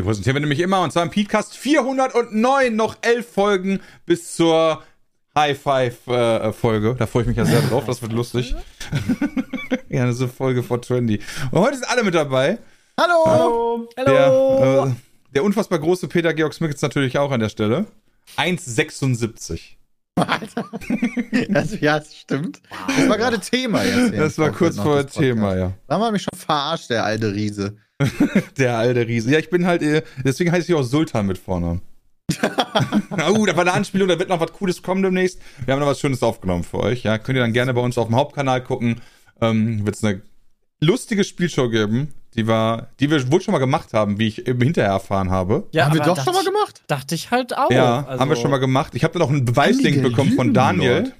Wir präsentieren wir nämlich immer und zwar im Podcast 409 noch elf Folgen bis zur High Five äh, Folge. Da freue ich mich ja sehr drauf, das wird lustig. ja, das ist eine Folge vor Trendy. Und heute sind alle mit dabei. Hallo! Der, äh, der unfassbar große Peter Georg Smith ist natürlich auch an der Stelle. 1,76. Also, ja, das stimmt. Das war gerade Thema jetzt. Das war kurz vor Thema, ja. Da haben wir mich schon verarscht, der alte Riese. Der alte Riese. Ja, ich bin halt, äh, deswegen heiße ich auch Sultan mit Vornamen. oh, da war eine Anspielung, da wird noch was Cooles kommen demnächst. Wir haben noch was Schönes aufgenommen für euch. Ja, könnt ihr dann gerne bei uns auf dem Hauptkanal gucken. Ähm, wird es eine lustige Spielshow geben, die war, die wir wohl schon mal gemacht haben, wie ich eben hinterher erfahren habe. Ja, haben wir doch schon mal gemacht? Dachte ich halt auch. ja, Also- haben wir schon mal gemacht. Ich habe dann auch einen Beweislink bekommen von Daniel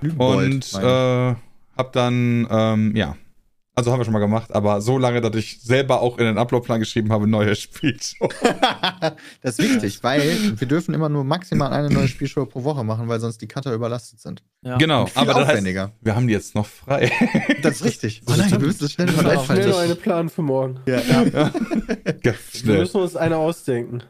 Lügenbold, und äh, hab dann, ähm, ja, also haben wir schon mal gemacht, aber so lange, dass ich selber auch in den Uploadplan geschrieben habe, neue Spielshow. Das ist wichtig, weil wir dürfen immer nur maximal eine neue Spielshow pro Woche machen, weil sonst die Cutter überlastet sind. Ja. Genau, Viel aber das heißt, wir haben die jetzt noch frei. Das ist richtig. Oh nein, wir müssen das schnell mal Schnell noch eine. Plan für morgen. Ja, Ganz Wir schnell. müssen uns eine ausdenken.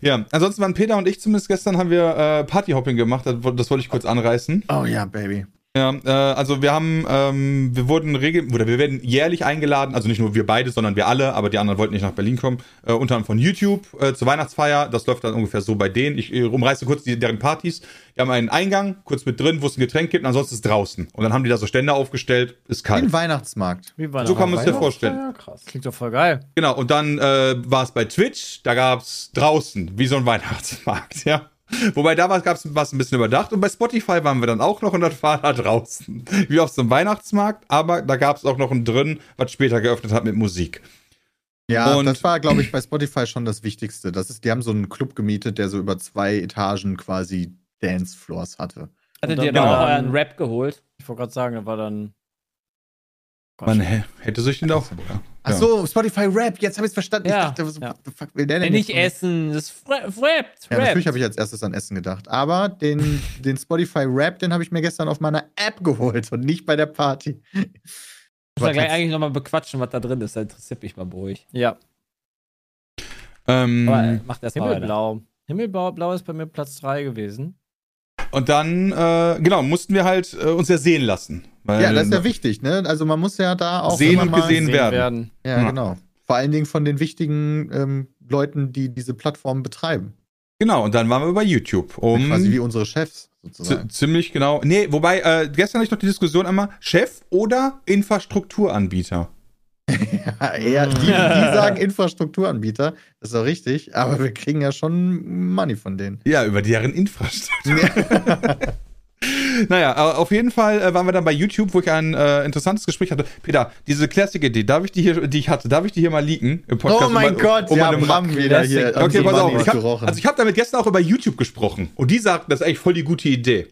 Ja, ansonsten waren Peter und ich zumindest gestern haben wir äh, Partyhopping gemacht, das, das wollte ich kurz anreißen. Oh ja, Baby. Ja, äh, also wir haben, ähm, wir wurden regel oder wir werden jährlich eingeladen, also nicht nur wir beide, sondern wir alle, aber die anderen wollten nicht nach Berlin kommen, äh, unter anderem von YouTube äh, zur Weihnachtsfeier. Das läuft dann ungefähr so bei denen. Ich äh, umreiße kurz die, deren Partys. Die haben einen Eingang, kurz mit drin, wo es ein Getränk gibt, und ansonsten ist draußen. Und dann haben die da so Stände aufgestellt, ist Wie kalt. ein Weihnachtsmarkt. Wie war So kann man es dir vorstellen. Ja, krass. Klingt doch voll geil. Genau, und dann äh, war es bei Twitch, da gab's draußen, wie so ein Weihnachtsmarkt, ja. Wobei da war es ein bisschen überdacht und bei Spotify waren wir dann auch noch und das war da draußen. Wie auf so einem Weihnachtsmarkt, aber da gab es auch noch ein drin, was später geöffnet hat mit Musik. Ja, Und- das war, glaube ich, bei Spotify schon das Wichtigste. Das ist, die haben so einen Club gemietet, der so über zwei Etagen quasi Dancefloors hatte. Hattet ihr war auch euren Rap geholt? Ich wollte gerade sagen, da war dann. Man hä- hätte sich den auch. Ach so, Spotify Rap, jetzt habe ich es verstanden. Ja, ich dachte, was ja. the fuck will der Ja, denn nicht essen, das ist Rap. Rap. Ja, natürlich habe ich als erstes an Essen gedacht. Aber den, den Spotify Rap, den habe ich mir gestern auf meiner App geholt und nicht bei der Party. Muss man gleich eigentlich nochmal bequatschen, was da drin ist. Da interessiert mich mal ruhig. Ja. Ähm, Aber äh, macht erst mal weiter. Himmelblau. Himmelblau Blau ist bei mir Platz 3 gewesen. Und dann, äh, genau, mussten wir halt äh, uns ja sehen lassen. Weil, Ja, das ist ja wichtig, ne? Also man muss ja da auch Sehen immer und mal gesehen werden. Ja, Ja. genau. Vor allen Dingen von den wichtigen ähm, Leuten, die diese Plattform betreiben. Genau, und dann waren wir bei YouTube. Um Quasi wie unsere Chefs sozusagen. ziemlich genau. Nee, wobei, äh, gestern hatte ich noch die Diskussion einmal, Chef oder Infrastrukturanbieter. Ja, eher, die, die sagen Infrastrukturanbieter, das ist auch richtig, aber wir kriegen ja schon Money von denen. Ja, über deren Infrastruktur. naja, aber auf jeden Fall äh, waren wir dann bei YouTube, wo ich ein äh, interessantes Gespräch hatte. Peter, diese Classic-Idee, darf ich die hier, die ich hatte, darf ich die hier mal leaken im Podcast? Oh mein um, Gott, um ja, eine Bram Ma- wieder hier. Okay, pass auf. Ich hab, also ich habe damit gestern auch über YouTube gesprochen und die sagten, das ist eigentlich voll die gute Idee.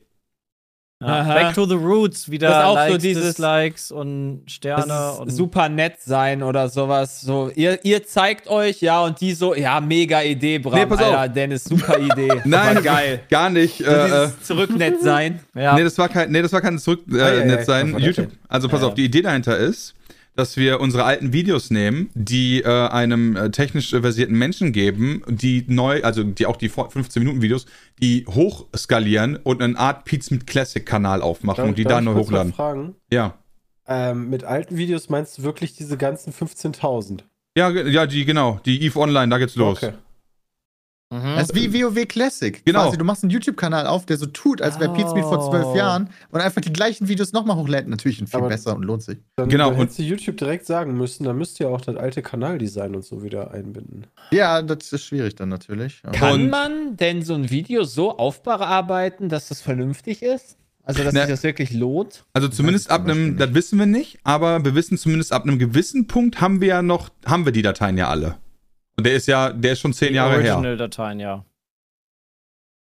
Ja, Aha. Back to the Roots, wieder Das auch so Likes, dieses- Dislikes und Sterne und super nett sein oder sowas. So, ihr, ihr zeigt euch, ja, und die so, ja, mega Idee, Bram. Nee, pass auf. Alter, Dennis, super Idee. Nein, War geil. gar nicht. So Äh, äh, zurücknett sein. Ja. Nee, das war kein, nee, das war kein zurück äh, ja, ja, nett sein. YouTube. Also pass Ja, auf, die Idee dahinter ist, dass wir unsere alten Videos nehmen, die äh, einem äh, technisch versierten Menschen geben, die neu, also die auch die 15 Minuten Videos, die hochskalieren und eine Art Pizza mit Classic Kanal aufmachen und die da ich neu hochladen. Fragen? Ja. Ähm, mit alten Videos meinst du wirklich diese ganzen 15.000? Ja, ja, die genau, die Eve Online, da geht's los. Okay. Mhm. Das ist wie WoW Classic. Genau. Quasi, du machst einen YouTube-Kanal auf, der so tut, als wäre Pete Speed vor zwölf Oh. Jahren und einfach die gleichen Videos nochmal hochlädt. Natürlich viel Aber- besser und lohnt sich. Dann, Genau, dann und- hättest du YouTube direkt sagen müssen, dann müsst ihr auch das alte Kanaldesign und so wieder einbinden. Ja, das ist schwierig dann natürlich. Aber- Kann man denn so ein Video so aufbearbeiten, dass das vernünftig ist? Also, dass Ne. sich das wirklich lohnt? Also zumindest ab einem, das wissen wir nicht, aber wir wissen zumindest ab einem gewissen Punkt haben wir ja noch, haben wir die Dateien ja alle. Und der ist ja, der ist schon zehn Jahre her. Original-Dateien, ja.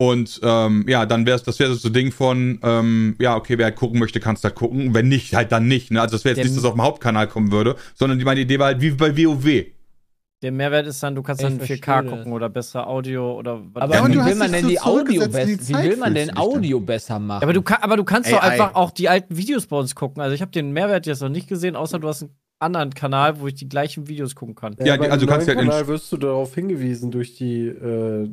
Und ähm, ja, dann wäre das wäre so ein Ding von, ähm, ja, okay, wer halt gucken möchte, kannst halt gucken. Wenn nicht, halt dann nicht. Ne? Also das wäre jetzt Der- nicht, dass es auf dem Hauptkanal kommen würde, sondern die, meine Idee war halt wie bei WoW. Der Mehrwert ist dann, du kannst Ich dann 4K verstehe das. gucken oder bessere Audio oder was. Aber Ja, wie du will man so die Audio die besser, wie Zeit, will man denn? Audio besser machen? Ja, aber du, aber du kannst doch AI. einfach auch die alten Videos bei uns gucken. Also ich habe den Mehrwert jetzt noch nicht gesehen, außer du hast einen anderen Kanal, wo ich die gleichen Videos gucken kann. Ja, die- beim also du kannst ja in- Kanal wirst du darauf hingewiesen durch die, äh,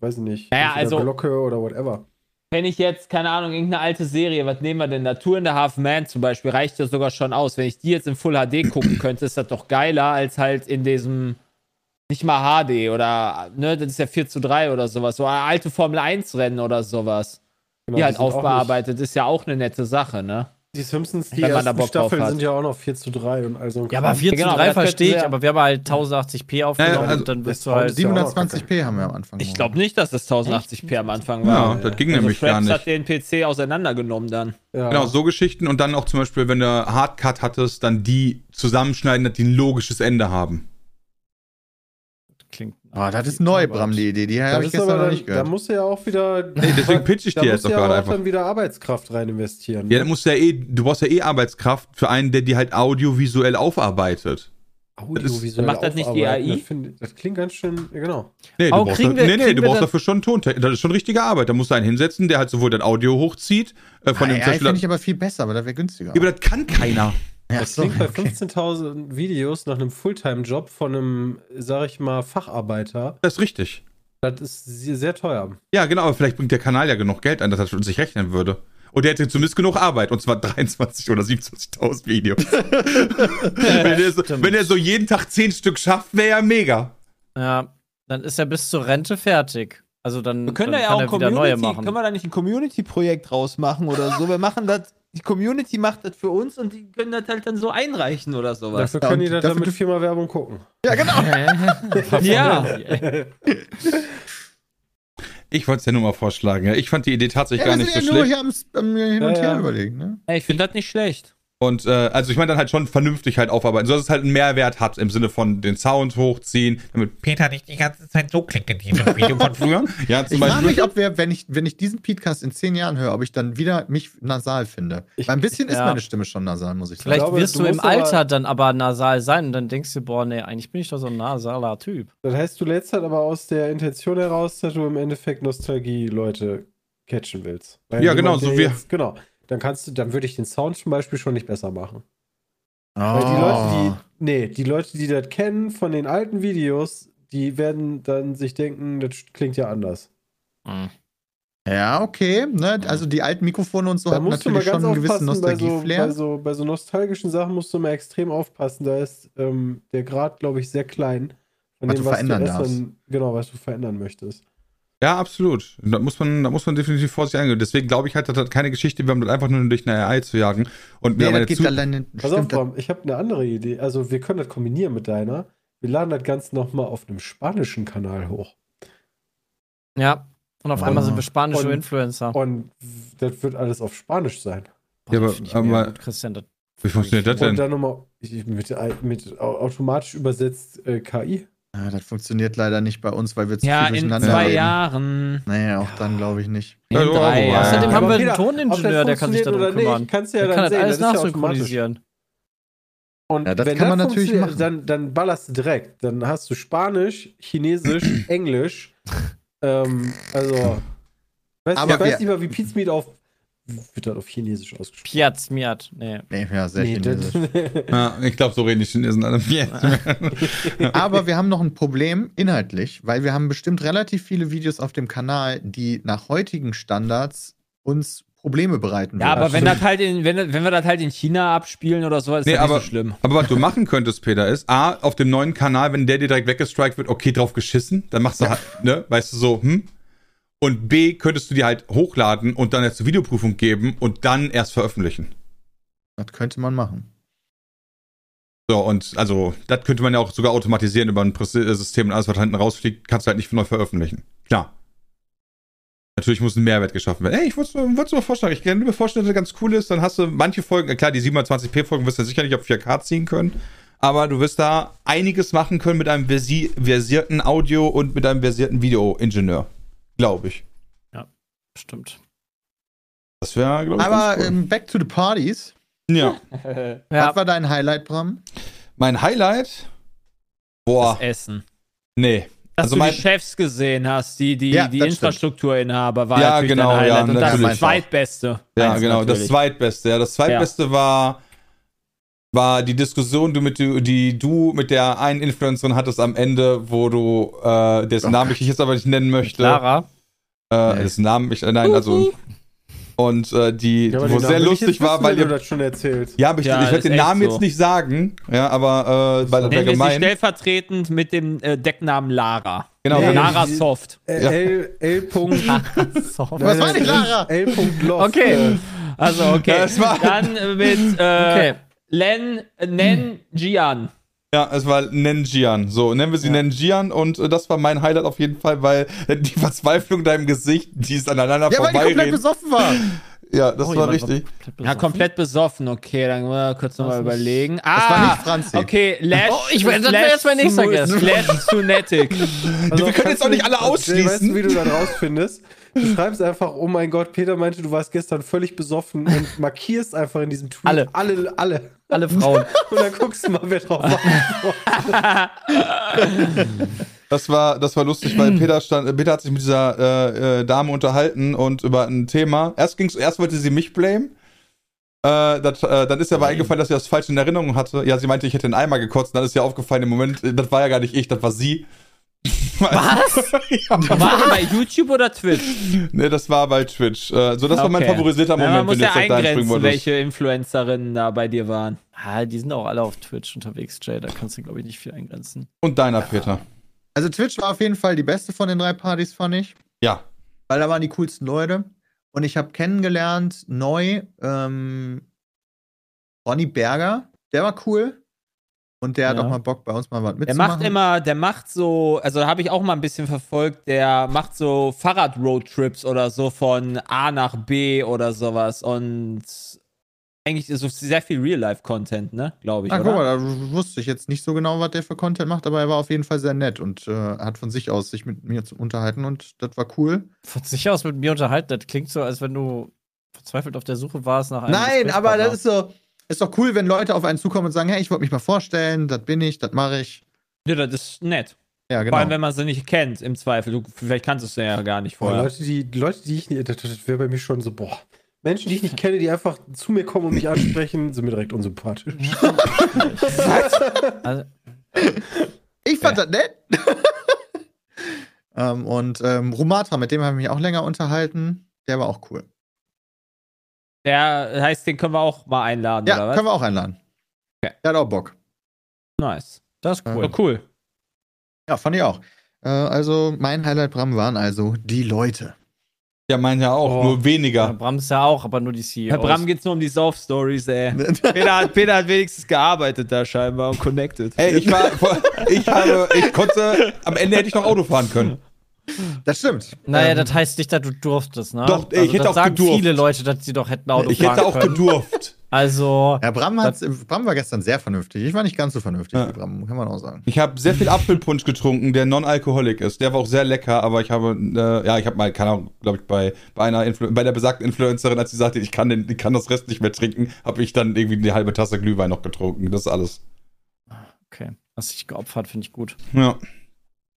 weiß ich nicht, Naja, durch also- Glocke oder whatever. Wenn ich jetzt, keine Ahnung, irgendeine alte Serie, was nehmen wir denn? Natur in der Half Man zum Beispiel, reicht ja sogar schon aus. Wenn ich die jetzt in Full HD gucken könnte, ist das doch geiler als halt in diesem, nicht mal HD oder, ne, das ist ja 4 zu 3 oder sowas. So alte Formel 1 Rennen oder sowas. Genau, die halt aufbearbeitet, ist ja auch eine nette Sache, ne? Die Simpsons, die ersten Staffeln sind ja auch noch 4 zu 3 und also Ja, aber 4 Ja, genau, zu aber 3 das verstehe ich, aber wir haben halt 1080p aufgenommen Ja, also und dann bist du halt. das ja auch noch 720p haben wir am Anfang. Ich glaube nicht, dass das 1080p am Anfang Ja, war. das ging Also nämlich gar Fraps nicht. hat den PC auseinandergenommen dann. ja. Genau, so Geschichten und dann auch zum Beispiel, wenn du Hardcut hattest, dann die zusammenschneiden, dass die ein logisches Ende haben. Klingt. Oh, das ist neu, Bram, die Idee. Die habe ich gestern aber noch nicht da gehört. musst du ja auch wieder. Nee, deswegen pitch ich da dir jetzt doch ja gerade auch einfach. dann wieder Arbeitskraft rein investieren. Ja, dann musst du ja eh, du brauchst ja eh Arbeitskraft für einen, der die halt audiovisuell aufarbeitet. Audiovisuell Macht das nicht die AI? Das, find, das klingt ganz schön, ja, genau. Nee, du Auch brauchst, da, wir- nee, nee, du brauchst dafür schon Ton. Das ist schon richtige Arbeit. Da musst du einen hinsetzen, der halt sowohl das Audio hochzieht, äh, von Ah, dem AI finde ich aber viel besser, aber das wäre günstiger. Ja, aber das kann keiner. Ja, Das so, klingt bei okay. 15.000 Videos nach einem Fulltime-Job von einem, sag ich mal, Facharbeiter. Das ist richtig. Das ist sehr, teuer. Ja, genau, aber vielleicht bringt der Kanal ja genug Geld ein, dass das sich rechnen würde. Und der hätte zumindest genug Arbeit, und zwar 23 oder 27.000 Videos. wenn, er so, wenn er so jeden Tag 10 Stück schafft, wäre ja mega. Ja, dann ist er bis zur Rente fertig. Also dann, Wir können da dann ja kann auch er wieder neue Community, machen. können wir da nicht ein Community-Projekt draus machen oder so? Wir machen das, die Community macht das für uns und die können das halt dann so einreichen oder sowas. Dafür Ja, können und die das dafür dann mit dürfen- viermal Werbung gucken. Ja, genau. Ja, Ich wollte es ja nur mal vorschlagen. Ja. Ich fand die Idee tatsächlich Ja, gar nicht so ja nur schlecht. hier am, am hin und Ja, her ja. überlegen. Ne? Ich finde das nicht schlecht. Und äh, also ich meine dann halt schon vernünftig halt aufarbeiten, so dass es halt einen Mehrwert hat im Sinne von den Sound hochziehen, damit Peter nicht die ganze Zeit so klingt in diesem Video von früher. Ja, zum Ich frage mich, ob wir, wenn ich, wenn ich diesen Podcast in zehn Jahren höre, ob ich dann wieder mich nasal finde. Ich- Weil ein bisschen ist ja. meine Stimme schon nasal, muss ich sagen. Vielleicht glaube, wirst du du, im Alter dann aber nasal sein und dann denkst du, boah, nee, eigentlich bin ich doch so ein nasaler Typ. Das heißt, du lädst halt aber aus der Intention heraus, dass du im Endeffekt Nostalgie-Leute catchen willst. Weil Ja, genau, so wie- Jetzt, genau. Dann kannst du, dann würde ich den Sound zum Beispiel schon nicht besser machen. Oh. Weil die Leute, die, nee, die Leute, die das kennen von den alten Videos, die werden dann sich denken, das klingt ja anders. Ja, okay. Ne? Also die alten Mikrofone und so da haben musst du mal natürlich ganz schon einen gewissen aufpassen, bei so, Nostalgie-Flair. bei, so, bei so nostalgischen Sachen musst du mal extrem aufpassen. Da ist ähm, der Grad, glaube ich, sehr klein. Von Was dem, du verändern erst darfst. dann- Genau, was du verändern möchtest. Ja, absolut. Da muss man, da muss man definitiv vorsichtig angehen. Deswegen glaube ich halt, das hat keine Geschichte, wir haben das einfach nur durch eine AI zu jagen. Und wir nee, haben das eine geht zu alleine. Pass auf, Bram, ich habe eine andere Idee. Also, wir können das kombinieren mit deiner. Wir laden das Ganze nochmal auf einem spanischen Kanal hoch. Ja. Und auf Oh. einmal sind wir spanische Und- Influencer. Und das wird alles auf Spanisch sein. Boah, Ja, aber- aber- gut, Christian, das wie funktioniert das Und denn? dann nochmal mit, mit au- automatisch übersetzt äh, KI. Ja, das funktioniert leider nicht bei uns, weil wir zu Ja, viel in durcheinander zwei reden. Jahren. Naja, auch dann glaube ich nicht. In Ja, drei Jahren. Außerdem Ja, haben wir einen Toningenieur, der das kann sich darum oder nicht, kümmern. kannst du ja Der dann kann das sehen. alles das ja nachsynchronisieren. Und Ja, das wenn kann man natürlich machen. Dann, dann ballerst du direkt. Dann hast du Spanisch, Chinesisch, Englisch. Ähm, also, weiß, Aber ich weiß nicht mal, wie Pizmeat auf wird das auf Chinesisch ausgesprochen. Piaz, Miat. Nee. Nee, ja, sehr Nee, chinesisch. Ja, ich glaube, so reden die Chinesen alle. Aber wir haben noch ein Problem inhaltlich, weil wir haben bestimmt relativ viele Videos auf dem Kanal, die nach heutigen Standards uns Probleme bereiten Ja, würden. aber wenn, das halt in, wenn, wenn wir das halt in China abspielen oder so, ist Nee, das nicht aber- so schlimm. Aber was du machen könntest, Peter, ist, A, auf dem neuen Kanal, wenn der dir direkt weggestrikt wird, okay, drauf geschissen, dann machst du halt, ne, weißt du so, hm. Und B, könntest du die halt hochladen und dann erst zur Videoprüfung geben und dann erst veröffentlichen. Das könnte man machen. So, und also, das könnte man ja auch sogar automatisieren über ein System und alles, was hinten rausfliegt, kannst du halt nicht neu veröffentlichen. Klar. Natürlich muss ein Mehrwert geschaffen werden. Ey, ich wollte es mal vorstellen. Ich kann mir vorstellen, dass das ganz cool ist. Dann hast du manche Folgen, klar, die 720p-Folgen wirst du sicher nicht auf 4K ziehen können. aber du wirst da einiges machen können mit einem versi versierten Audio und mit einem versierten Videoingenieur. Glaube ich. Stimmt. Das wäre, glaube ich, Aber ganz cool. ähm, back to the parties. ja. Ja, Was war dein Highlight, Bram? Mein Highlight? Boah, Das Essen. nee. Dass Also du mein- die Chefs gesehen hast, die, die, Ja, die das. Infrastrukturinhaber, war Ja, natürlich genau, dein ja, Highlight. Und das natürlich. zweitbeste. Ja, Eins genau, das natürlich. zweitbeste. Ja, das zweitbeste war, war die Diskussion, du mit, die, du mit der einen Influencerin hattest am Ende, wo du, äh, dessen Oh Namen ich jetzt aber nicht nennen möchte. Lara. Äh, Nee. dessen Namen ich, äh, nein, also. Und äh, die, Ja, wo sehr lustig war, wissen, weil ihr. das schon erzählt. Ja, aber ich, Ja, ich werde den Namen so. jetzt nicht sagen. Ja, aber äh, weil sie gemein. stellvertretend mit dem äh, Decknamen Lara. Genau, Nee. wenn- Lara die- Soft. Äh, Ja. L, L. Punkt, So. Was war die Lara? L. Loft. Okay. Also, okay. Dann äh, mit äh, Okay. Len, äh, Nen Jian. Ja, es war Nenjian. So, nennen wir sie Nenjian und äh, das war mein Highlight auf jeden Fall, weil äh, die Verzweiflung in deinem Gesicht, die ist aneinander Ja, weil die komplett besoffen war. Ja, das Oh, war richtig. komplett Ja, komplett besoffen. Okay, dann wollen wir kurz nochmal überlegen. Ah, Das war nicht Franzi. Okay, Lash. Oh, ich will- das wär jetzt mein nächster Guess. Slash Tunetic. Also wir können jetzt auch nicht alle Jay, Weißt ausschließen. du, wie du da rausfindest? Du schreibst einfach, oh mein Gott, Peter meinte, du warst gestern völlig besoffen und markierst einfach in diesem Tweet Alle. alle, alle. Alle Frauen. Und dann guckst du mal, wer drauf antwortet. Das war, das war lustig, weil Peter stand, Peter hat sich mit dieser äh, äh, Dame unterhalten und über ein Thema. Erst ging's, erst wollte sie mich blamen. Äh, das, äh, dann ist ihr aber eingefallen, dass sie das falsch in Erinnerung hatte. Ja, sie meinte, ich hätte einen Eimer gekotzt. Dann ist ihr aufgefallen, im Moment, äh, das war ja gar nicht ich, das war sie. Was? ja. War bei YouTube oder Twitch? Nee, das war bei Twitch. Äh, so, das war mein Okay. favorisierter Ja, Moment, man muss wenn du ja jetzt eingrenzen, wolltest. welche Influencerinnen da bei dir waren. Ah, die sind auch alle auf Twitch unterwegs, Jay. Da kannst du, glaube ich, nicht viel eingrenzen. Und deiner, Peter. Also Twitch war auf jeden Fall die beste von den drei Partys, fand ich. Ja. Weil da waren die coolsten Leute. Und ich habe kennengelernt, neu, ähm, Ronny Berger. Der war cool. Und der hat Ja. auch mal Bock, bei uns mal was Der mitzumachen. macht immer, der macht so, also habe ich auch mal ein bisschen verfolgt, der macht so Fahrrad-Roadtrips oder so von A nach B oder sowas und eigentlich ist so sehr viel Real-Life-Content, ne, glaube ich, Ah, guck mal, da wusste ich jetzt nicht so genau, was der für Content macht, aber er war auf jeden Fall sehr nett und äh, hat von sich aus sich mit mir zu unterhalten und das war cool. Von sich aus mit mir unterhalten, das klingt so, als wenn du verzweifelt auf der Suche warst nach einem. Nein, aber das ist so, ist doch cool, wenn Leute auf einen zukommen und sagen, hey, ich wollte mich mal vorstellen, das bin ich, das mache ich. Ja, das ist nett. Ja, Vor genau. allem, wenn man sie nicht kennt, im Zweifel. Du, vielleicht kannst du es ja gar nicht Boah, vorher. Leute, die, Leute, die ich nicht, das, das wäre bei mir schon so, boah. Menschen, die ich nicht kenne, die einfach zu mir kommen und mich ansprechen, sind mir direkt unsympathisch. Also, Ich fand das nett. ähm, und ähm, Rumatra, mit dem habe ich mich auch länger unterhalten. Der war auch cool. Der heißt, den können wir auch mal einladen, Ja, oder was? können wir auch einladen. Okay. Der hat auch Bock. Nice. das ist cool. Ja, cool. Ja, fand ich auch. Äh, also, mein Highlight, Bram, waren also die Leute. Ja, mein ja auch, Oh. nur Ja, weniger. Bram ist ja auch, aber nur die CEO. Bei Bram geht's nur um die Soft-Stories, ey. Peter hat, Peter hat wenigstens gearbeitet da scheinbar und connected. Ey, ich war, ich habe, ich konnte, am Ende hätte ich noch Auto fahren können. Das stimmt. Naja, Ähm, das heißt nicht, dass du durftest, ne? Doch, ich hätte das auch sagen gedurft. viele Leute, dass sie doch hätten Auto Ich hätte auch können. gedurft. Also, Ja, Bram, hat's, Bram war gestern sehr vernünftig. Ich war nicht ganz so vernünftig Ja. wie Bram, kann man auch sagen. Ich habe sehr viel Apfelpunsch getrunken, der non-alkoholik ist. Der war auch sehr lecker, aber ich habe, äh, ja, ich habe mal, keine Ahnung, glaube ich, bei, bei einer Influ bei der besagten Influencerin, als sie sagte, ich kann, den, ich kann das Rest nicht mehr trinken, habe ich dann irgendwie eine halbe Tasse Glühwein noch getrunken. Das ist alles. okay. Hast dich geopfert, finde ich gut. Ja.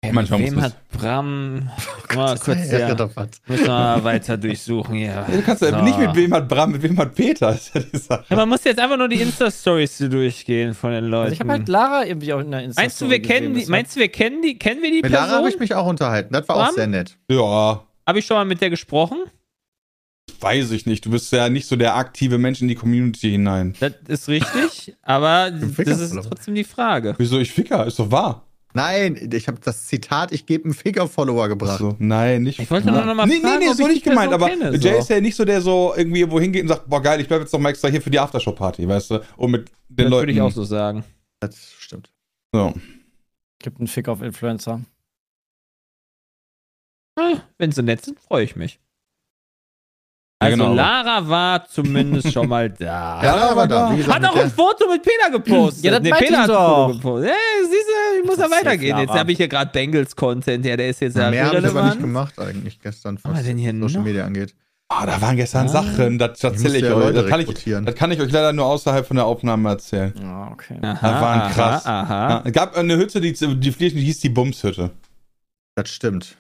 Ey, Manchmal mit wem muss hat Bram. mal kurz Ja, ja, müssen wir mal weiter durchsuchen hier. Du kannst ja So. nicht mit wem hat Bram, mit wem hat Peter, ist ja die Sache. Ja, man muss jetzt einfach nur die Insta-Stories durchgehen von den Leuten. Also ich habe halt Lara irgendwie auch in der Insta meinst du, wir kennen die, meinst du, wir kennen die, kennen wir die Mit Lara habe Person? ich mich auch unterhalten. Das war auch Bram? sehr nett. Ja, Habe ich schon mal mit der gesprochen? weiß ich nicht. Du bist ja nicht so der aktive Mensch in die Community hinein. Das ist richtig, aber das ist trotzdem die Frage. Wieso ich Ficker? Ist doch wahr. Nein, ich habe das Zitat, ich gebe einen Ficker-Follower gebracht. So, nein, nicht. Ich wollte nur noch mal nee, fragen, nee, nee, ob so nicht gemeint, Person aber kenne, Jay so. ist ja nicht so der so irgendwie irgendwo hingeht und sagt, boah geil, ich bleib jetzt noch mal extra hier für die Aftershow-Party, weißt du? Und mit den Das Leuten. würde ich auch so sagen. Das stimmt. So. Gibt einen Fick auf Influencer. Ah, Wenn sie nett sind, freue ich mich. Also genau. Lara war zumindest schon mal da. Ja, aber da. Wie gesagt, Hat auch ein Foto mit Peter gepostet. Ja, das nee, ich hat ein doch. Foto gepostet. Hey, siehst du, ich muss ja ist weitergehen. Jetzt Lara. habe ich hier gerade Bengals-Content. Ja, der ist jetzt ja Mehr habe ich aber nicht gemacht eigentlich gestern, was denn hier Social noch? Media angeht. Ah, da waren gestern Sachen, das erzähle ich, ja euch. Das kann ich, das kann ich euch leider nur außerhalb von der Aufnahme erzählen. Ja, okay. Aha, Das waren krass. Aha, aha. Ja, es gab eine Hütte, die, die die hieß die Bumshütte. Das stimmt.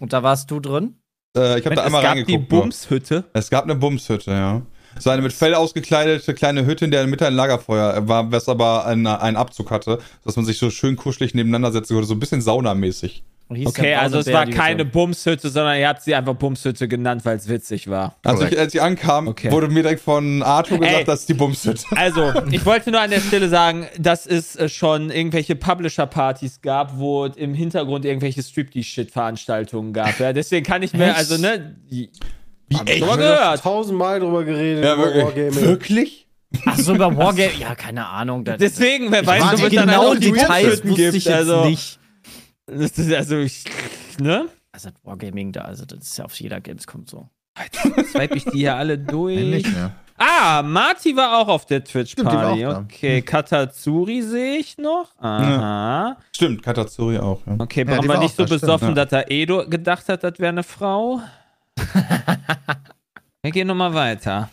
Und da warst du drin? Äh, ich habe da es einmal gab die reingeguckt. nur. Bumshütte. Es gab eine Bumshütte, ja. So eine mit Fell ausgekleidete kleine Hütte, in der Mitte ein Lagerfeuer war, was aber einen, einen Abzug hatte, dass man sich so schön kuschelig nebeneinander setzen konnte, so ein bisschen saunamäßig. Okay, also es war keine Hütte. Bumshütte, sondern ihr habt sie einfach Bumshütte genannt, weil es witzig war. Als Korrekt. ich, als ich ankam, Okay. wurde mir direkt von Arthur gesagt, Ey. das ist die Bumshütte. Also, ich wollte nur an der Stelle sagen, dass es äh, schon irgendwelche Publisher-Partys gab, wo im Hintergrund irgendwelche Striptease-Shit-Veranstaltungen gab. Ja, deswegen kann ich mir, Echt? also, ne, Wie Hab ich echt? schon gehört. tausendmal drüber geredet Ja, über wirklich. Wirklich? Ach so, über Wargame. Ja, keine Ahnung. Deswegen, wer weiß, ob es die dann genau auch die Details wusste gibt. ich jetzt also, nicht. Das ist, also, ich, ne? Also das Wargaming da, also das ist ja auf jeder Gamescom so. Swipe ich die hier alle durch. Nee, nicht mehr. Ah, Marty war auch auf der Stimmt, Twitch-Party. Okay, Katazuri sehe ich noch. Aha. Stimmt, Katazuri auch. Ja. Okay, Ja, brauchen die wir war nicht so da, stimmt, besoffen, ja. dass er Edo gedacht hat, das wäre eine Frau. Wir gehen nochmal weiter.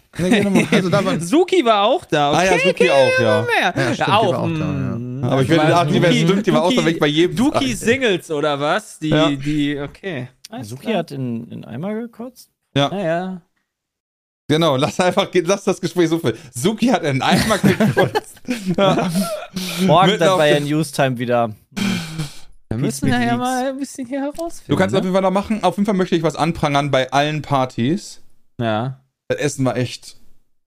Also da waren Suki war auch da. Ah ja, Okay, Suki auch, ja. mehr. Ja, stimmt, auch. war auch da, mm, Aber ich werde war ach, die wäre stimmt, die war auch da weg bei jedem. Duki. Singles oder was? Die, Ja. die, okay. Alles Suki klar. hat in, in Eimer gekotzt? Naja. Genau, lass einfach, lass das Gespräch so viel. Suki hat einen Eimer gekotzt. ja. Morgen dann auf bei der- Newstime wieder. Wir müssen nachher Leaks. mal ein bisschen hier herausfinden. Du kannst auf ne? jeden Fall noch machen. Auf jeden Fall möchte ich was anprangern bei allen Partys. Ja. Das Essen war echt.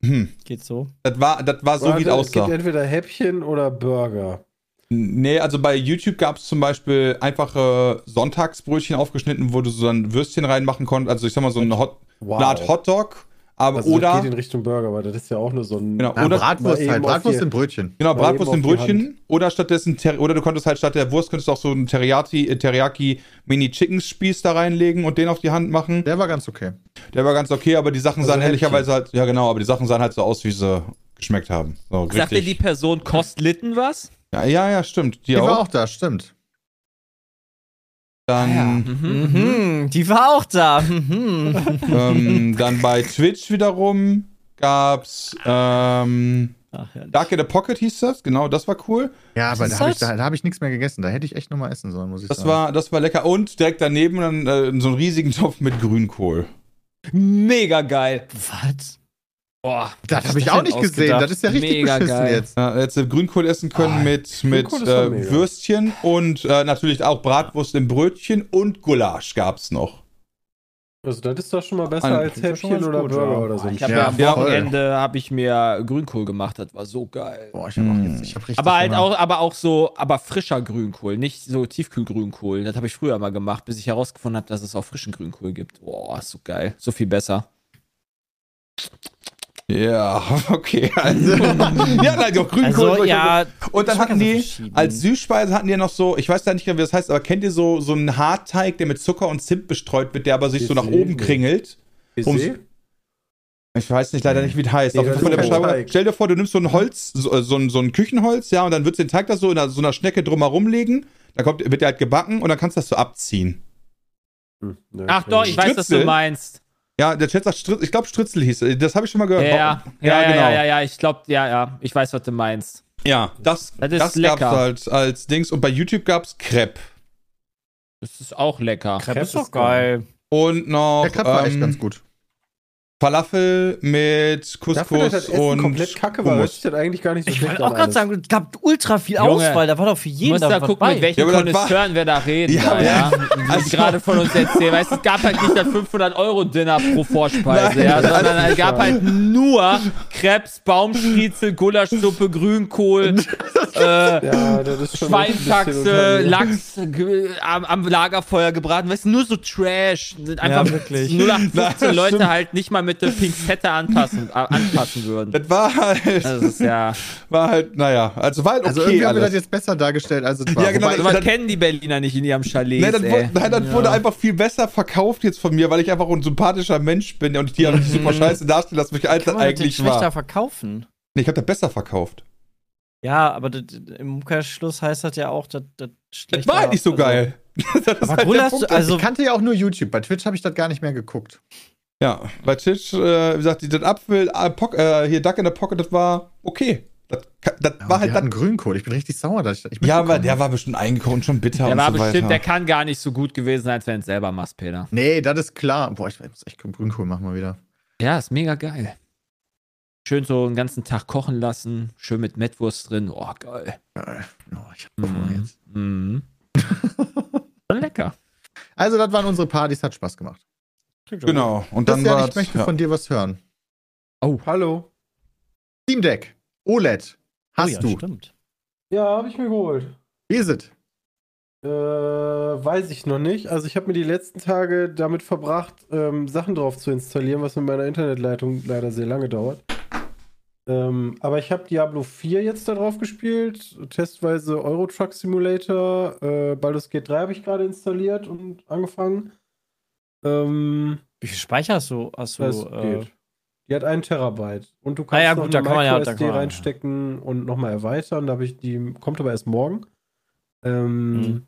Hm. Geht so. Das war, das war so, wie es Warte, es gibt aussah. entweder Häppchen oder Burger. Nee, also bei YouTube gab es zum Beispiel einfache Sonntagsbrötchen aufgeschnitten, wo du so ein Würstchen reinmachen konntest. Also ich sag mal so eine, Hot, Wow. eine Art Hotdog. Aber Also das oder. geht in Richtung Burger, weil das ist ja auch nur so ein. Genau, Ja, oder Bratwurst halt. Bratwurst in Brötchen. Genau, Bratwurst in Brötchen. Oder stattdessen, Ter oder du konntest halt statt der Wurst, könntest du auch so einen Teriyaki, äh, Teriyaki Mini Chicken Spieß da reinlegen und den auf die Hand machen. Der war ganz okay. Der war ganz okay, aber die Sachen Also sahen ehrlicherweise halt, ja genau, aber die Sachen sahen halt so aus, wie sie geschmeckt haben. So, Sagt dir die. Person Kostlitten was? Ja, ja, ja, stimmt. Die, Die auch. war auch da, stimmt. Dann, Mhm. Mhm, die war auch da. Mhm. ähm, dann bei Twitch wiederum gab's ähm, Ach, ja. Dark in the Pocket hieß das, genau, das war cool. Ja, aber ist da habe ich, da, da hab ich nichts mehr gegessen. Da hätte ich echt nochmal essen sollen, muss ich Das sagen. war, das war lecker. Und direkt daneben dann äh, so einen riesigen Topf mit Grünkohl. Mega geil. Was? Boah. das habe ich das auch nicht gesehen. ausgedacht? Das ist ja richtig Mega beschissen geil. jetzt. Ja, jetzt Grünkohl essen können Ah, mit, mit äh. Würstchen und äh, natürlich auch Bratwurst im Brötchen und Gulasch gab's noch. Also das ist doch schon mal besser Ein- als das ist schon Häppchen oder gut, Burger oder so. Ich habe Ja, ja, am ja, Wochenende habe ich mir Grünkohl gemacht, das war so geil. Boah, ich habe auch Mm. jetzt, ich hab richtig Aber halt auch, aber auch so, aber frischer Grünkohl, nicht so Tiefkühlgrünkohl. Das habe ich früher mal gemacht, bis ich herausgefunden habe, dass es auch frischen Grünkohl gibt. Boah, ist so geil. So viel besser. Ja, okay. Also, ja, nein, doch, Grünkohl. Also, ja. und dann hatten die, als Süßspeise hatten die ja noch so, ich weiß ja nicht genau, wie das heißt, aber kennt ihr so, so einen Hartteig, der mit Zucker und Zimt bestreut wird, der aber sich so nach oben kringelt? Ich weiß nicht leider nicht, wie das heißt. Nee, ist der Beschreibung-. Stell dir vor, du nimmst so ein Holz, so, äh, so, ein, so ein Küchenholz, ja, und dann würdest du den Teig da so in einer, so einer Schnecke drumherum legen, dann kommt, wird der halt gebacken und dann kannst du das so abziehen. Hm, ne, Ach doch, ich weiß, was du Stritzel? meinst. Ja, der Chat sagt, Stritz, ich glaube Stritzel hieß, es. das habe ich schon mal gehört. ja, ja, ja, genau. ja, ja, ja, ich glaube, ja, ja, ich weiß, was du meinst. Ja, das, Das das, ist gab's lecker. halt als Dings und bei YouTube gab's Crepe. Das ist auch lecker. Crepe Crepe ist doch geil. Und noch Der Crepe war echt ähm, ganz gut. Falafel mit das Couscous Essen und komplett kacke war, hört Hummus. sich das eigentlich gar nicht so Ich wollte auch gerade sagen, es gab ultra viel Junge, Auswahl. Da war doch für Du jeden musst da gucken, bei. mit welchen Ja, das Konnoisseuren wir da reden. Ja, da, ja. Also- gerade von uns erzählen. Weißt du, es gab halt nicht das 500-Euro-Dinner pro Vorspeise, Nein, ja, das- sondern es gab halt nur Krebs, Baumstriezel, Gulaschsuppe, Grünkohl, äh, Ja, das ist Schweinshaxe. Lachs ge- am, am Lagerfeuer gebraten. Weißt du, nur so Trash. Einfach Ja, wirklich. 0815 Nein, Leute halt nicht mal mit der Pinzette anpassen, anpassen würden. Das war halt, Das ist ja. war halt, naja, also war halt okay Also irgendwie haben wir das alles. jetzt besser dargestellt, als es war. Ja, genau, Wobei, das- das- kennen die Berliner nicht in ihrem Chalet. Nein, das, wurde, nein, das wurde einfach viel besser verkauft jetzt von mir, weil ich einfach ein sympathischer Mensch bin und die haben nicht super scheiße darstellen lassen, wie alt das man das eigentlich schlechter war. verkaufen? Nee, ich habe das besser verkauft. Ja, aber das, im Umkehrschluss heißt das ja auch, dass das Das schlechter war halt nicht so also- geil. Das Aber halt hast du, Punkt. also ich kannte ja auch nur YouTube. Bei Twitch habe ich das gar nicht mehr geguckt. Ja, bei Twitch, äh, wie gesagt, die- das Apfel, äh, äh, hier Duck in the Pocket, das war okay. Das, das Ja, war halt dann. Grünkohl. Ich bin richtig sauer, dass ich das nicht Ja, aber der war bestimmt eingekocht und schon bitter Der und war so bestimmt, weiter. der kann gar nicht so gut gewesen sein, als wenn du es selber machst, Peter. Nee, das ist klar. Boah, ich muss echt Grünkohl machen mal wieder. Ja, ist mega geil. Schön so einen ganzen Tag kochen lassen, schön mit Mettwurst drin. Oh, geil. Geil. Oh, ich hab Hunger Mhm. jetzt. Mhm. Schon lecker. Also, das waren unsere Partys, hat Spaß gemacht. Genau. Und dann Christian, war ich möchte ja. von dir was hören. Oh, hallo. Steam Deck, OLED, hast oh ja, du. Stimmt. Ja, habe ich mir geholt. Wie ist es? Äh, weiß ich noch nicht. Also ich habe mir die letzten Tage damit verbracht, ähm, Sachen drauf zu installieren, was mit meiner Internetleitung leider sehr lange dauert. Ähm, aber ich habe Diablo 4 jetzt da drauf gespielt, testweise Euro Truck Simulator, äh, Baldur's Gate 3 habe ich gerade installiert und angefangen. Ähm, Wie viel Speicher hast du? Hast du das äh, geht. Die hat einen Terabyte. Und du Ah kannst ja, noch gut, da eine kann man ja- man- reinstecken und nochmal erweitern. Da habe ich die, kommt aber erst morgen. Ähm, Mhm.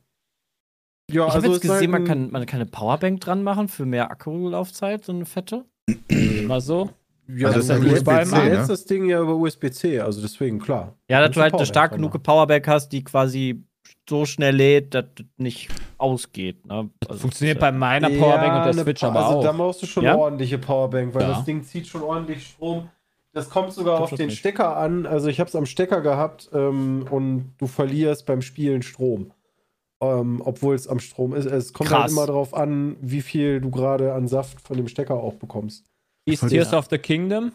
Ja, ich also habe jetzt gesehen, man kann, man kann eine Powerbank dran machen für mehr Akkulaufzeit, so eine fette. Mal so. Ja, Also das ist ist USB-C, ne? jetzt das Ding ja über USB-C, also deswegen klar. Ja, dass du halt eine stark genug. Powerbank hast, die quasi so schnell lädt, dass das nicht ausgeht. Ne? Also, Funktioniert bei meiner Powerbank und der eine Switch aber also auch. da brauchst du schon Ja? eine ordentliche Powerbank, weil Ja. das Ding zieht schon ordentlich Strom. Das kommt sogar auf den nicht. Stecker an. Also ich habe es am Stecker gehabt ähm, und du verlierst beim Spielen Strom. Ähm, Obwohl es am Strom ist. Es kommt halt immer darauf an, wie viel du gerade an Saft von dem Stecker auch bekommst. Wie ist Tears ja. of the Kingdom?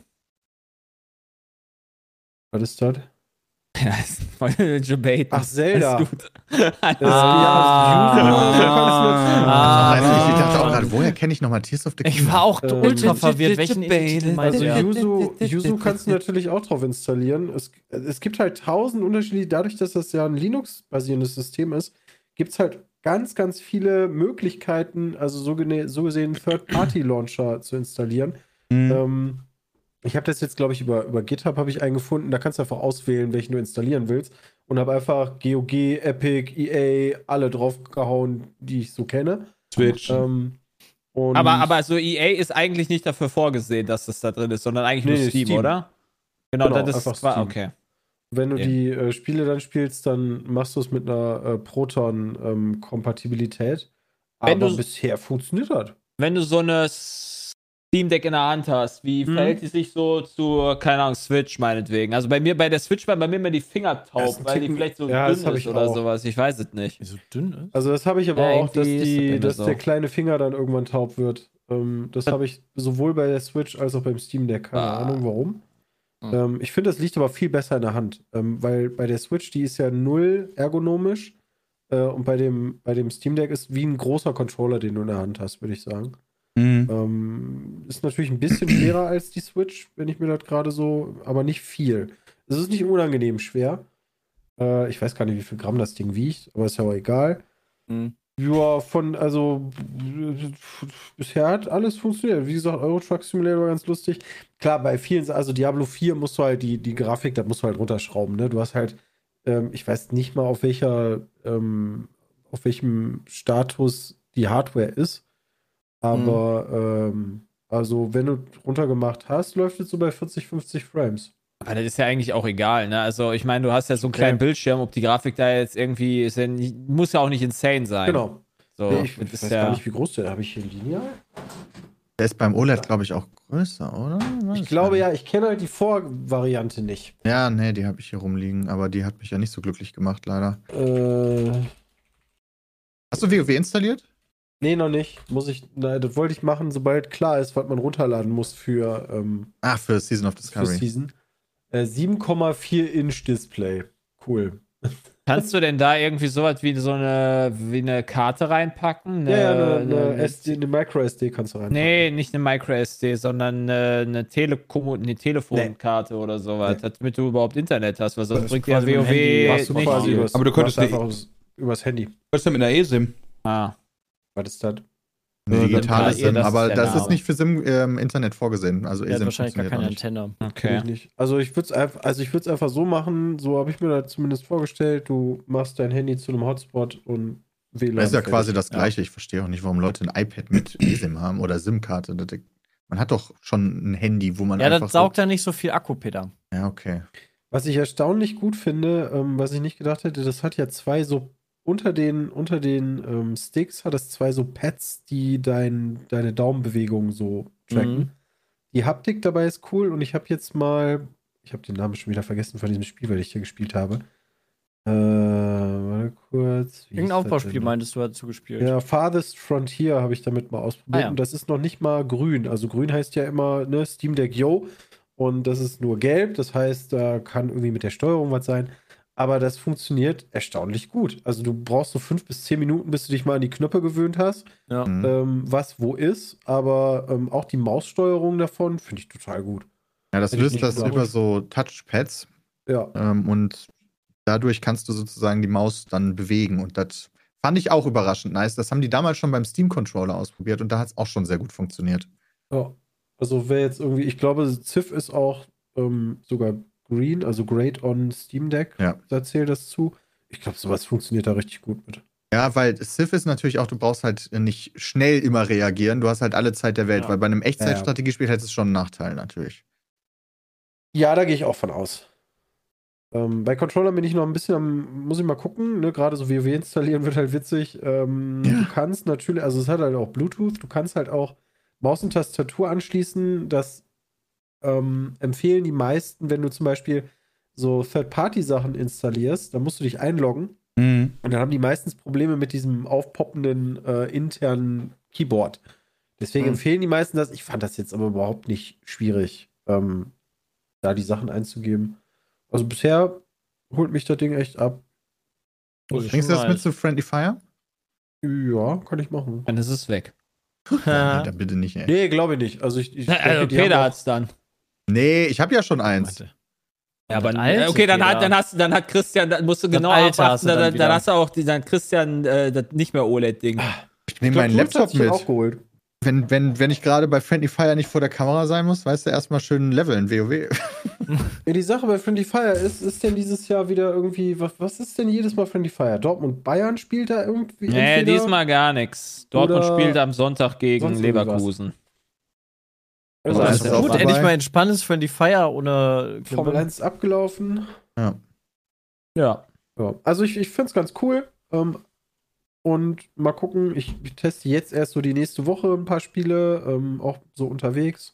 Was ist das? Ja, ist voll Debaten. Ach, Zelda. Alles gut. Das, Ah. Ah. Also ich, ich dachte auch Ah. gerade, woher kenne ich nochmal Tears of the Ich Kingdom? war auch Ähm, ultra verwirrt. Welchen Also? Yuzu, Yuzu kannst du natürlich auch drauf installieren. Es, es gibt halt tausend Unterschiede. Dadurch, dass das ja ein Linux-basierendes System ist, gibt es halt ganz, ganz viele Möglichkeiten, also so, so gesehen Third-Party-Launcher zu installieren. Mhm. Ähm, ich habe das jetzt, glaube ich, über, über GitHub habe ich einen gefunden. Da kannst du einfach auswählen, welchen du installieren willst. Und habe einfach GOG, Epic, EA, alle draufgehauen, die ich so kenne. Switch. Ähm, und Aber, aber so EA ist eigentlich nicht dafür vorgesehen, dass das da drin ist, sondern eigentlich nur Nee, Steam, Steam. oder? Genau, Genau, das ist einfach Steam. okay. Wenn du Okay. die äh, Spiele dann spielst, dann machst du es mit einer äh, Proton-Kompatibilität. Wenn Aber du- bisher funktioniert das. Wenn du so eine Steam Deck in der Hand hast, wie Mhm. verhält die sich so zu, keine Ahnung, Switch meinetwegen? Also bei mir, bei der Switch waren bei mir immer die Finger taub, weil die Ticken- vielleicht so Ja, dünn ist ich oder auch. sowas. Ich weiß es nicht. Die so dünn ist. Also das habe ich aber Ja, auch, dass, das die, dass der kleine Finger dann irgendwann taub wird. Ähm, das habe ich sowohl bei der Switch als auch beim Steam Deck. Keine Ah. Ahnung warum. Hm. Ähm, ich finde, das liegt aber viel besser in der Hand. Ähm, weil bei der Switch, die ist ja null ergonomisch. Äh, und bei dem, bei dem Steam Deck ist wie ein großer Controller, den du in der Hand hast, würde ich sagen. Mhm. Ähm, ist natürlich ein bisschen schwerer als die Switch, wenn ich mir das gerade so, aber nicht viel. Es ist nicht unangenehm schwer. Äh, ich weiß gar nicht, wie viel Gramm das Ding wiegt, aber ist ja auch egal. Mhm. Ja, von, also bisher hat alles funktioniert. Wie gesagt, Euro Truck Simulator war ganz lustig. Klar, bei vielen, also Diablo 4 musst du halt die, die Grafik, da musst du halt runterschrauben, ne? Du hast halt, ähm, ich weiß nicht mal, auf welcher, ähm, auf welchem Status die Hardware ist. Aber, ähm, also, wenn du runtergemacht hast, läuft es so bei 40, 50 Frames. Aber das ist ja eigentlich auch egal, ne? Also ich meine, du hast ja so einen kleinen Okay. Bildschirm, ob die Grafik da jetzt irgendwie ist ja nicht, muss ja auch nicht insane sein. Genau. So, Nee, ich, weiß ja, gar nicht, wie groß der ist. Habe ich hier ein Lineal? Der ist beim OLED, glaube ich, auch größer, oder? Weiß Ich glaube ja, ich kenne halt die Vorvariante nicht. Ja, nee, die habe ich hier rumliegen, aber die hat mich ja nicht so glücklich gemacht, leider. Äh, Hast du WoW installiert? Nee, noch nicht. Muss ich, nein, das wollte ich machen, sobald klar ist, was man runterladen muss für, ähm, Ach, für Season of für Discovery. Season. Äh, 7,4 Inch Display. Cool. Kannst du denn da irgendwie sowas wie so eine, wie eine Karte reinpacken? Ja, ja, eine, Eine- eine, SD, eine Micro-SD kannst du rein. Nee, nicht eine Micro-SD, sondern eine, eine, Telekom eine Telefonkarte oder sowas, damit du überhaupt Internet hast, weil sonst Das bringt ja WoW du nicht. übers, Aber du könntest übers, übers Handy. Was ist denn mit einer eSIM? Ah. Was ist das? Eine Ja, digitale SIM, das ist aber der das ist nicht für SIM ähm, Internet vorgesehen. Also eSIM wahrscheinlich gar keine. Antenne. Okay. ich nicht. Also ich würde es einfach, also ich würde es einfach so machen, so habe ich mir das zumindest vorgestellt. Du machst dein Handy zu einem Hotspot und WLAN. Das ist ja fertig. quasi das Gleiche. Ich verstehe auch nicht, warum Leute ein iPad mit eSIM haben oder SIM-Karte. Man hat doch schon ein Handy, wo man Ja, einfach das saugt ja nicht so viel Akku, Peter. so, Ja, okay. Was ich erstaunlich gut finde, ähm, was ich nicht gedacht hätte, das hat ja zwei so unter den, unter den ähm, Sticks hat es zwei so Pads, die dein, deine Daumenbewegungen so tracken. Mhm. Die Haptik dabei ist cool und ich habe jetzt mal, ich habe den Namen schon wieder vergessen von diesem Spiel, weil ich hier gespielt habe. Äh, warte kurz. Irgendein Aufbauspiel meintest du, hast du gespielt. Ja, Farthest Frontier habe ich damit mal ausprobiert Ah, ja. und das ist noch nicht mal grün. Also grün heißt ja immer ne, Steam Deck Yo und das ist nur gelb. Das heißt, da kann irgendwie mit der Steuerung was sein. Aber das funktioniert erstaunlich gut. Also du brauchst so fünf bis zehn Minuten, bis du dich mal an die Knöpfe gewöhnt hast, Ja. Mhm. ähm, was wo ist. Aber ähm, auch die Maussteuerung davon finde ich total gut. Ja, das hätte löst das geglaubt. über so Touchpads Ja. ähm, und dadurch kannst du sozusagen die Maus dann bewegen und das fand ich auch überraschend nice. Das haben die damals schon beim Steam-Controller ausprobiert und da hat es auch schon sehr gut funktioniert. Ja. Also wer jetzt irgendwie, ich glaube, Civ ist auch ähm, sogar green, also great on Steam Deck. Ja. Da zählt das zu. Ich glaube, sowas funktioniert da richtig gut mit. Ja, weil Civ ist natürlich auch, du brauchst halt nicht schnell immer reagieren, du hast halt alle Zeit der Welt, Ja. weil bei einem Echtzeitstrategiespiel hätte es schon einen Nachteil natürlich. Ja, da gehe ich auch von aus. Ähm, bei Controller bin ich noch ein bisschen am, muss ich mal gucken, ne? gerade so WoW installieren wird halt witzig. Ähm, Ja. Du kannst natürlich, also es hat halt auch Bluetooth, du kannst halt auch Maus und Tastatur anschließen. Das ähm, empfehlen die meisten, wenn du zum Beispiel so Third-Party-Sachen installierst, dann musst du dich einloggen Mhm. und dann haben die meistens Probleme mit diesem aufpoppenden äh, internen Keyboard. Deswegen Hm. empfehlen die meisten das. Ich fand das jetzt aber überhaupt nicht schwierig, ähm, da die Sachen einzugeben. Also bisher holt mich das Ding echt ab. Ist Bringst du das mit zu Friendly Fire? Ja, kann ich machen. Dann ist es weg. Ja, dann bitte nicht, ey. Nee, glaube ich nicht. Also ich, ich denke, Also Peter hat's dann. Nee, ich habe ja schon eins. Warte. Ja, aber alte okay, dann hat, dann hast, dann hat Christian, dann musst du Das genau alte aufpassen, hast du dann, dann dann, hast du auch die, dann Christian äh, das nicht mehr OLED-Ding. Ich nehme meinen Laptop dich auch mit. geholt. Wenn, wenn, wenn ich gerade bei Friendly Fire nicht vor der Kamera sein muss, weißt du, erstmal schön leveln, WoW. Ja, die Sache bei Friendly Fire ist, ist denn dieses Jahr wieder irgendwie, was, was ist denn jedes Mal Friendly Fire? Dortmund Bayern spielt da irgendwie? Nee, entweder- diesmal gar nichts. Dortmund spielt am Sonntag gegen. Leverkusen. Also, Also ist ist ja Gut, endlich mal entspanntes Friendly Fire ohne Formel 1 abgelaufen. Ja. Ja, also ich, ich finde es ganz cool. Ähm, und mal gucken, ich, ich teste jetzt erst so die nächste Woche ein paar Spiele, ähm, auch so unterwegs.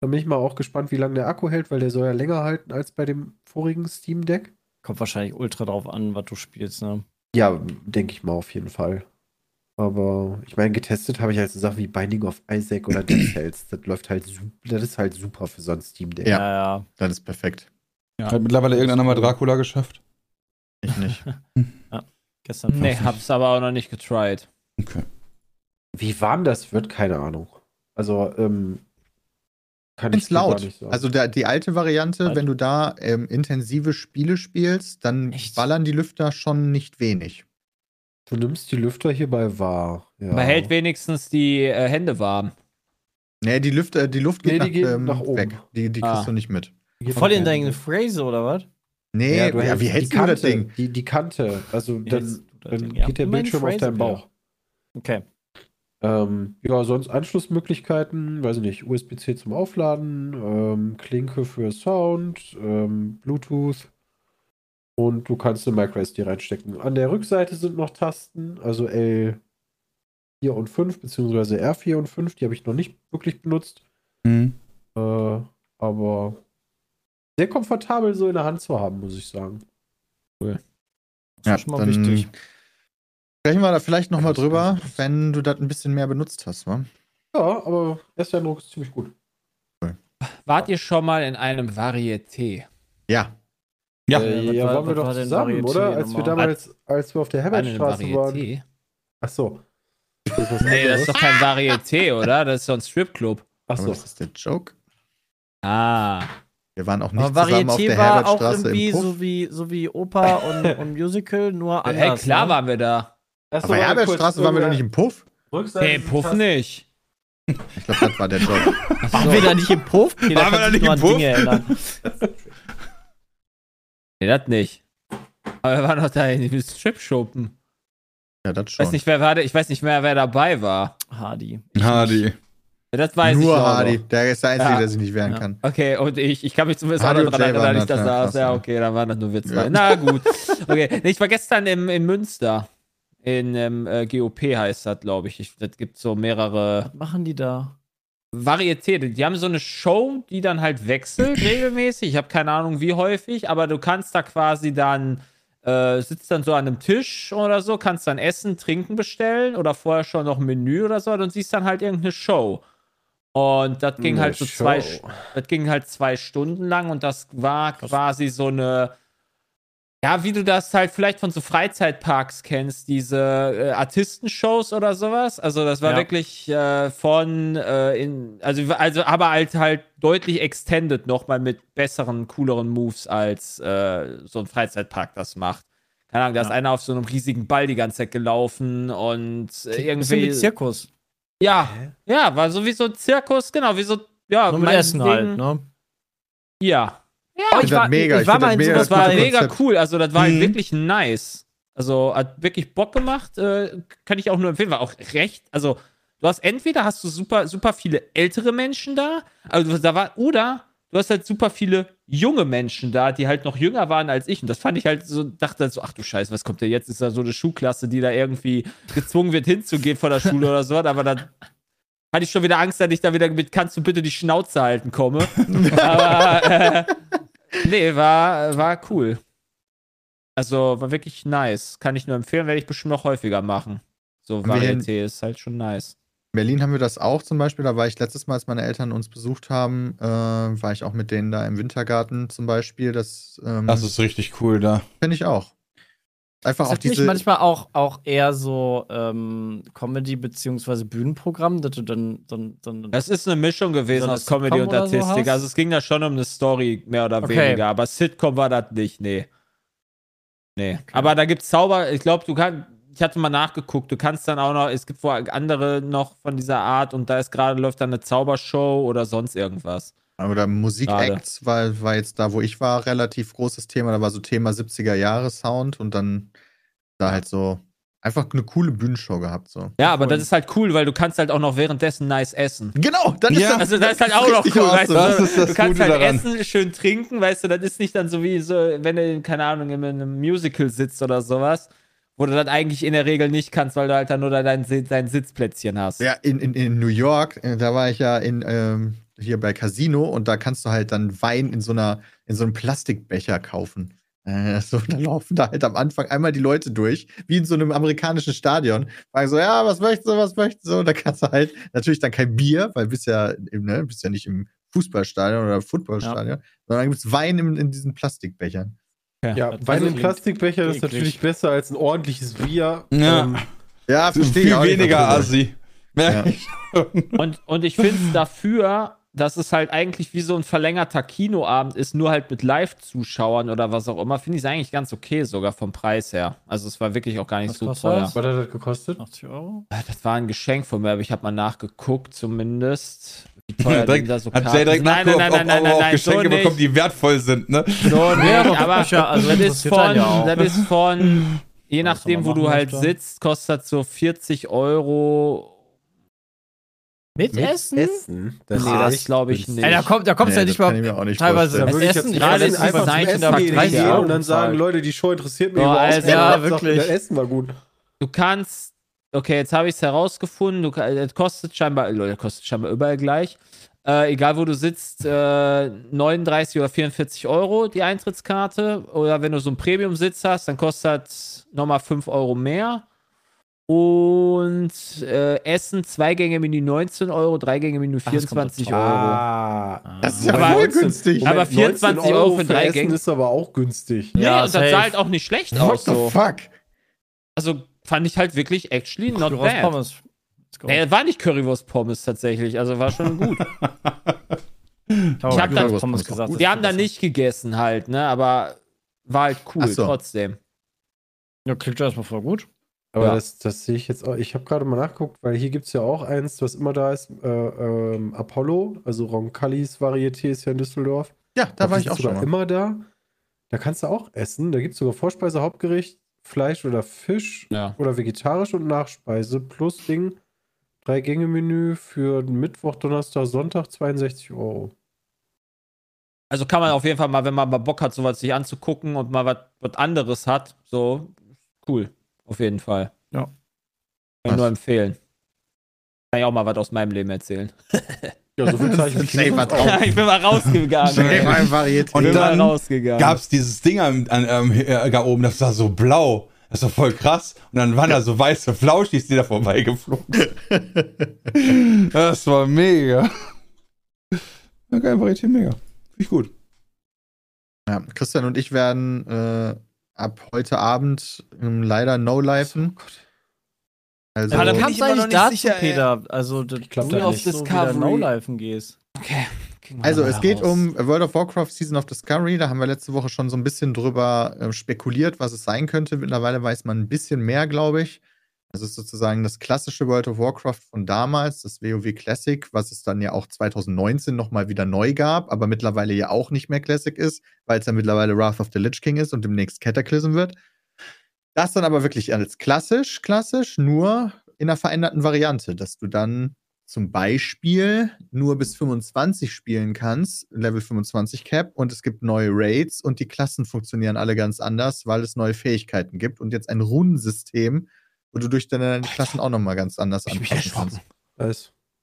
Da bin ich mal auch gespannt, wie lange der Akku hält, weil der soll ja länger halten als bei dem vorigen Steam Deck. Kommt wahrscheinlich ultra drauf an, was du spielst, ne? Ja, denke ich mal auf jeden Fall. Aber ich meine, getestet habe ich halt so Sachen wie Binding of Isaac oder Dead Cells. Das läuft halt super, das ist halt super für so ein Steam Deck. Ja. Ja, ja. Das ist perfekt. Hat mittlerweile irgendeiner mal Dracula geschafft? Ich nicht. Gestern Nee, 50. hab's aber auch noch nicht getried. Okay. Wie warm das wird, keine Ahnung. Also, ähm, kann Ich laut. nicht sagen. Also der, die alte Variante, Halt. wenn du da ähm, intensive Spiele spielst, dann Echt? ballern die Lüfter schon nicht wenig. Du nimmst die Lüfter hierbei wahr. Ja. Man hält wenigstens die äh, Hände warm. Nee, die Lüfter, die Luft Nee, geht, die geht nach, ähm, nach oben. weg. Die, die Ah. kriegst du nicht mit. Voll in deine Phrase, oder was? Nee, Ja, ja, du hältst wie die hältst du Kante, das Ding? Die, die Kante. Also Wie dann, dann Ding? Ja, geht der Bildschirm auf deinen. Bauch. Okay. Ähm, ja, sonst Anschlussmöglichkeiten, weiß ich nicht, USB-C zum Aufladen, ähm, Klinke für Sound, ähm, Bluetooth und du kannst eine MicroSD reinstecken. An der Rückseite sind noch Tasten, also L4 und 5, beziehungsweise R4 und 5, die habe ich noch nicht wirklich benutzt, Mhm. äh, aber sehr komfortabel so in der Hand zu haben, muss ich sagen. Das Ja, ist schon mal dann wichtig. Sprechen wir da vielleicht nochmal drüber, wenn du das ein bisschen mehr benutzt hast, wa? Ja, aber erster Eindruck ist ziemlich gut. Wart ihr schon mal in einem Varieté? Ja. Ja. Äh, ja, war- waren wir doch zusammen, oder? Als wir damals, als wir auf der Herbertstraße waren. Varieté. Ach so. Das Nee, das ist doch kein Varieté, oder? Das ist so ein Stripclub. Ach Aber so. das ist der Joke. Ah. Wir waren auch nicht Aber zusammen auf Varieté der war auch Herbertstraße irgendwie im Puff. so wie, so wie Oper und, und Musical, nur anders. Hey, klar ne? waren wir da. Achso, Auf der warte kurz, Herbertstraße waren wir doch nicht im Puff. Rückseite Hey, Puff nicht. Ich glaube, das war der Joke. Waren wir da nicht im Puff? Waren wir da ich nicht im Puff? Nee, das nicht. Aber wir waren doch da in diesem Strip-Shoppen. Ja, das Ich schon. weiß nicht, wer war da, ich weiß nicht mehr, wer dabei war. Hardy. Hardy. Das weiß ich Nur auch noch. Hardy. Der ist der Einzige, Ja. der sich nicht wehren Ja. kann. Okay, und ich, ich kann mich zumindest auch Hardy noch und daran erinnern, dass ich das, da ja, saß. Ja, ja. okay, dann waren das nur Witze. Ja. Na gut. Okay, nee, ich war gestern im, in Münster. In ähm, äh, GOP heißt das, glaube ich. ich. Das gibt so mehrere Was machen die da? Varieté. Die haben so eine Show, die dann halt wechselt regelmäßig. Ich habe keine Ahnung, wie häufig, aber du kannst da quasi dann, äh, sitzt dann so an einem Tisch oder so, kannst dann Essen, Trinken bestellen oder vorher schon noch ein Menü oder so und siehst dann halt irgendeine Show. Und das ging Eine halt so zwei, Show. das ging halt zwei Stunden lang und das war quasi so eine, ja, wie du das halt vielleicht von so Freizeitparks kennst, diese äh, Artistenshows oder sowas. Also das war Ja. wirklich äh, von äh, in, also, also aber halt halt deutlich extended nochmal mit besseren, cooleren Moves als äh, so ein Freizeitpark das macht. Keine Ahnung, da ist Ja. einer auf so einem riesigen Ball die ganze Zeit gelaufen und äh, irgendwie. wie Zirkus. Ja, ja, war so wie so ein Zirkus, genau, wie so, ja, Nur mit Essen meinetwegen- halt, ne? Ja, Oh, Ich das mega, ich ich war find mal das in mega das sowas war gute bei, mega Konzept. cool. Also, das war halt Mhm. wirklich nice. Also, hat wirklich Bock gemacht. Äh, kann ich auch nur empfehlen. War auch recht. Also, du hast entweder hast du super, super viele ältere Menschen da, also da war, oder du hast halt super viele junge Menschen da, die halt noch jünger waren als ich. Und das fand ich halt so, dachte halt so, ach du Scheiße, was kommt denn jetzt? Ist da so eine Schulklasse, die da irgendwie gezwungen wird, hinzugehen vor der Schule oder so. Aber dann hatte ich schon wieder Angst, dass ich da wieder mit kannst du bitte die Schnauze halten komme. Aber äh, nee, war, war cool. Also war wirklich nice. Kann ich nur empfehlen, werde ich bestimmt noch häufiger machen. So Varieté ist halt schon nice. In Berlin haben wir das auch zum Beispiel. Da war ich letztes Mal, als meine Eltern uns besucht haben, äh, war ich auch mit denen da im Wintergarten zum Beispiel. Das, ähm, Das ist richtig cool da. finde ich auch. Einfach Ist auch das nicht diese. manchmal auch, auch eher so ähm, Comedy- beziehungsweise Bühnenprogramm, dass du dann, dann, dann Das ist eine Mischung gewesen So aus Comedy Sitcom und so Artistik. hast? also es ging da schon um eine Story, mehr oder Okay. weniger. Aber Sitcom war das nicht, nee. Nee. Aber da gibt's Zauber, ich glaube, du kannst. Ich hatte mal nachgeguckt, du kannst dann auch noch, es gibt wohl andere noch von dieser Art und da ist gerade läuft dann eine Zaubershow oder sonst irgendwas. Oder Musikacts war, war jetzt da, wo ich war, relativ großes Thema. Da war so Thema 70er Jahre Sound und dann da halt so einfach eine coole Bühnenshow gehabt. So. Ja, aber das ist halt cool, weil du kannst halt auch noch währenddessen nice essen. Genau, dann ist Ja, das, Also das ist halt auch noch cool, weißt du? Das ist das du kannst Gute halt daran. essen, schön trinken, weißt du, das ist nicht dann so wie so, wenn du, keine Ahnung, in einem Musical sitzt oder sowas, wo du das eigentlich in der Regel nicht kannst, weil du halt dann nur dein, dein Sitzplätzchen hast. Ja, in, in, in New York, äh, da war ich ja in, ähm, hier bei Casino und da kannst du halt dann Wein in so einer, in so einem Plastikbecher kaufen. Äh, so, da laufen da halt am Anfang einmal die Leute durch, wie in so einem amerikanischen Stadion. Fragen so, ja, was möchtest du, was möchtest du? Und da kannst du halt natürlich dann kein Bier, weil bist ja, ne, bist ja nicht im Fußballstadion oder Footballstadion, sondern gibt es Wein in, in diesen Plastikbechern. Ja, das Wein im klingt Plastikbecher ist natürlich besser als ein ordentliches Bier. Ja. Ähm, Ja, verstehe ich Viel weniger. Assi. Ja. Und, und ich finde es dafür, dass es halt eigentlich wie so ein verlängerter Kinoabend ist, nur halt mit Live-Zuschauern oder was auch immer, finde ich es eigentlich ganz okay, sogar vom Preis her. Also es war wirklich auch gar nicht Was so teuer. das? was hat das gekostet? 80 Euro? Ah, Das war ein Geschenk von mir, aber ich habe mal nachgeguckt, zumindest. Wie teuer Direkt, da so hat Jay direkt sind. Nein, nein, nein, nein, ob nein, auch nein, Geschenke so bekommen, die wertvoll sind, ne? So nicht, aber Bücher, also das ist von, ja das ist von, je nachdem, wo du halt möchte. sitzt, kostet so 40 Euro. Mit, Essen? Essen? Das Nee, das glaube ich nicht. Ey, da, kommt, da kommst du Nee, ja nicht mal nicht teilweise Da würde ich Essen. jetzt Ich gerade weiß, einfach zum Zeichen Essen gehen, 30 gehen Euro und dann sagen. Leute, die Show interessiert mich Ja, überhaupt ja, wirklich. Das Essen war gut. Du kannst, okay, jetzt habe ich es herausgefunden, du, das kostet scheinbar, Leute, kostet scheinbar überall gleich. Äh, egal wo du sitzt, äh, 39 oder 44 Euro die Eintrittskarte. Oder wenn du so einen Premium-Sitz hast, dann kostet das nochmal 5 Euro mehr. Und äh, Essen, zwei Gänge Menü 19 Euro, drei Gänge Menü Ach, das 24 Euro. Ah. Das ist ja Aber voll 19 günstig. Aber 24 19 Euro für drei Essen Gänge. ist aber auch günstig. Nee, Ja, und das sah halt auch nicht schlecht What aus. the So. fuck? Also fand ich halt wirklich actually not Currywurst bad. Pommes. Nee, war nicht Currywurst Pommes tatsächlich, also war schon gut. ich hab dann- Pommes Pommes gesagt. Wir haben da nicht gegessen halt, ne, aber war halt cool so. trotzdem. Ja, klingt erstmal voll gut. Aber Ja. das, das sehe ich jetzt auch. Ich habe gerade mal nachgeguckt, weil hier gibt es ja auch eins, was immer da ist: äh, ähm, Apollo, also Roncalis Varieté ist ja in Düsseldorf. Ja, da Die war ich auch schon mal. immer da. Da kannst du auch essen. Da gibt es sogar Vorspeise, Hauptgericht, Fleisch oder Fisch Ja. oder vegetarisch und Nachspeise plus Ding. Drei Gänge Menü für Mittwoch, Donnerstag, Sonntag 62 Euro. Also kann man auf jeden Fall mal, wenn man mal Bock hat, sowas sich anzugucken und mal was anderes hat, so cool. Auf jeden Fall. Ja. Kann ich Was? nur empfehlen. Kann ich auch mal was aus meinem Leben erzählen. Ja, so viel zahle ich mit was drauf. ich bin mal rausgegangen. Und bin dann mal rausgegangen. gab's dieses Ding am, an, ähm, hier, da oben, das war so blau. Das war voll krass. Und dann waren da so weiße Flauschis, die da vorbeigeflogen sind. Das war mega. Geil, Varietät, mega. Finde ich gut. Ja, Christian und ich werden äh, ab heute Abend ähm, leider no-lifen. Also, Ja, da kannst ich du eigentlich dazu, sicher. Peter. Also, dass du da auf nicht. Discovery Discovery. No-Lifen gehst. Okay. also es geht raus. um World of Warcraft Season of Discovery. Da haben wir letzte Woche schon so ein bisschen drüber äh, spekuliert, was es sein könnte. Mittlerweile weiß man ein bisschen mehr, glaube ich. Das ist sozusagen das klassische World of Warcraft von damals, das WoW Classic, was es dann ja auch 2019 nochmal wieder neu gab, aber mittlerweile ja auch nicht mehr Classic ist, weil es ja mittlerweile Wrath of the Lich King ist und demnächst Cataclysm wird. Das dann aber wirklich als klassisch, klassisch, nur in einer veränderten Variante, dass du dann zum Beispiel nur bis 25 spielen kannst, Level 25 Cap, und es gibt neue Raids und die Klassen funktionieren alle ganz anders, weil es neue Fähigkeiten gibt und jetzt ein Runensystem, wo du durch deine Klassen auch nochmal ganz anders Ich bin anpassen kannst. erschrocken.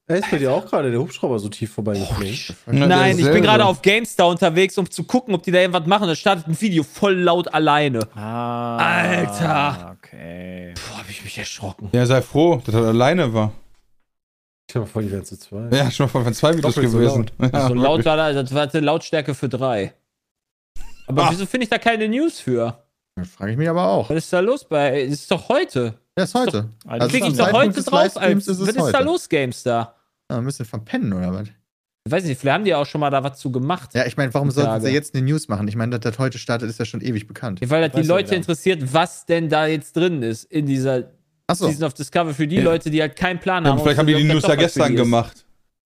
Da ist, bei dir auch gerade der Hubschrauber so tief vorbeigeflogen. Nein, ich bin gerade auf GameStar unterwegs, um zu gucken, ob die da irgendwas machen. Da startet ein Video voll laut alleine. Ah. Alter. Okay. Puh, hab ich mich erschrocken. Ja, sei froh, dass er alleine war. Dir mal vor, die wären zu zweit. Ja, schon mal von zwei Videos Doppelt so gewesen. Ja, so laut war das, das war eine Lautstärke für drei. Aber Ah. wieso finde ich da keine News für? Das frage ich mich aber auch. Was ist da los bei? Das ist doch heute. Ja, ist heute. Also Krieg zum ich doch heute drauf. Als, ist es was ist da heute. los, GameStar? Ja, ein bisschen verpennen oder was? Ich weiß nicht, vielleicht haben die ja auch schon mal da was zu gemacht. Ja, ich meine, warum sollten sie jetzt eine News machen? Ich meine, dass das heute startet, ist ja schon ewig bekannt. Weil das die ja Leute interessiert, was denn da jetzt drin ist in dieser Achso. Season of Discovery für die Ja. Leute, die halt keinen Plan Ja, haben. vielleicht haben die die News ja gestern gemacht.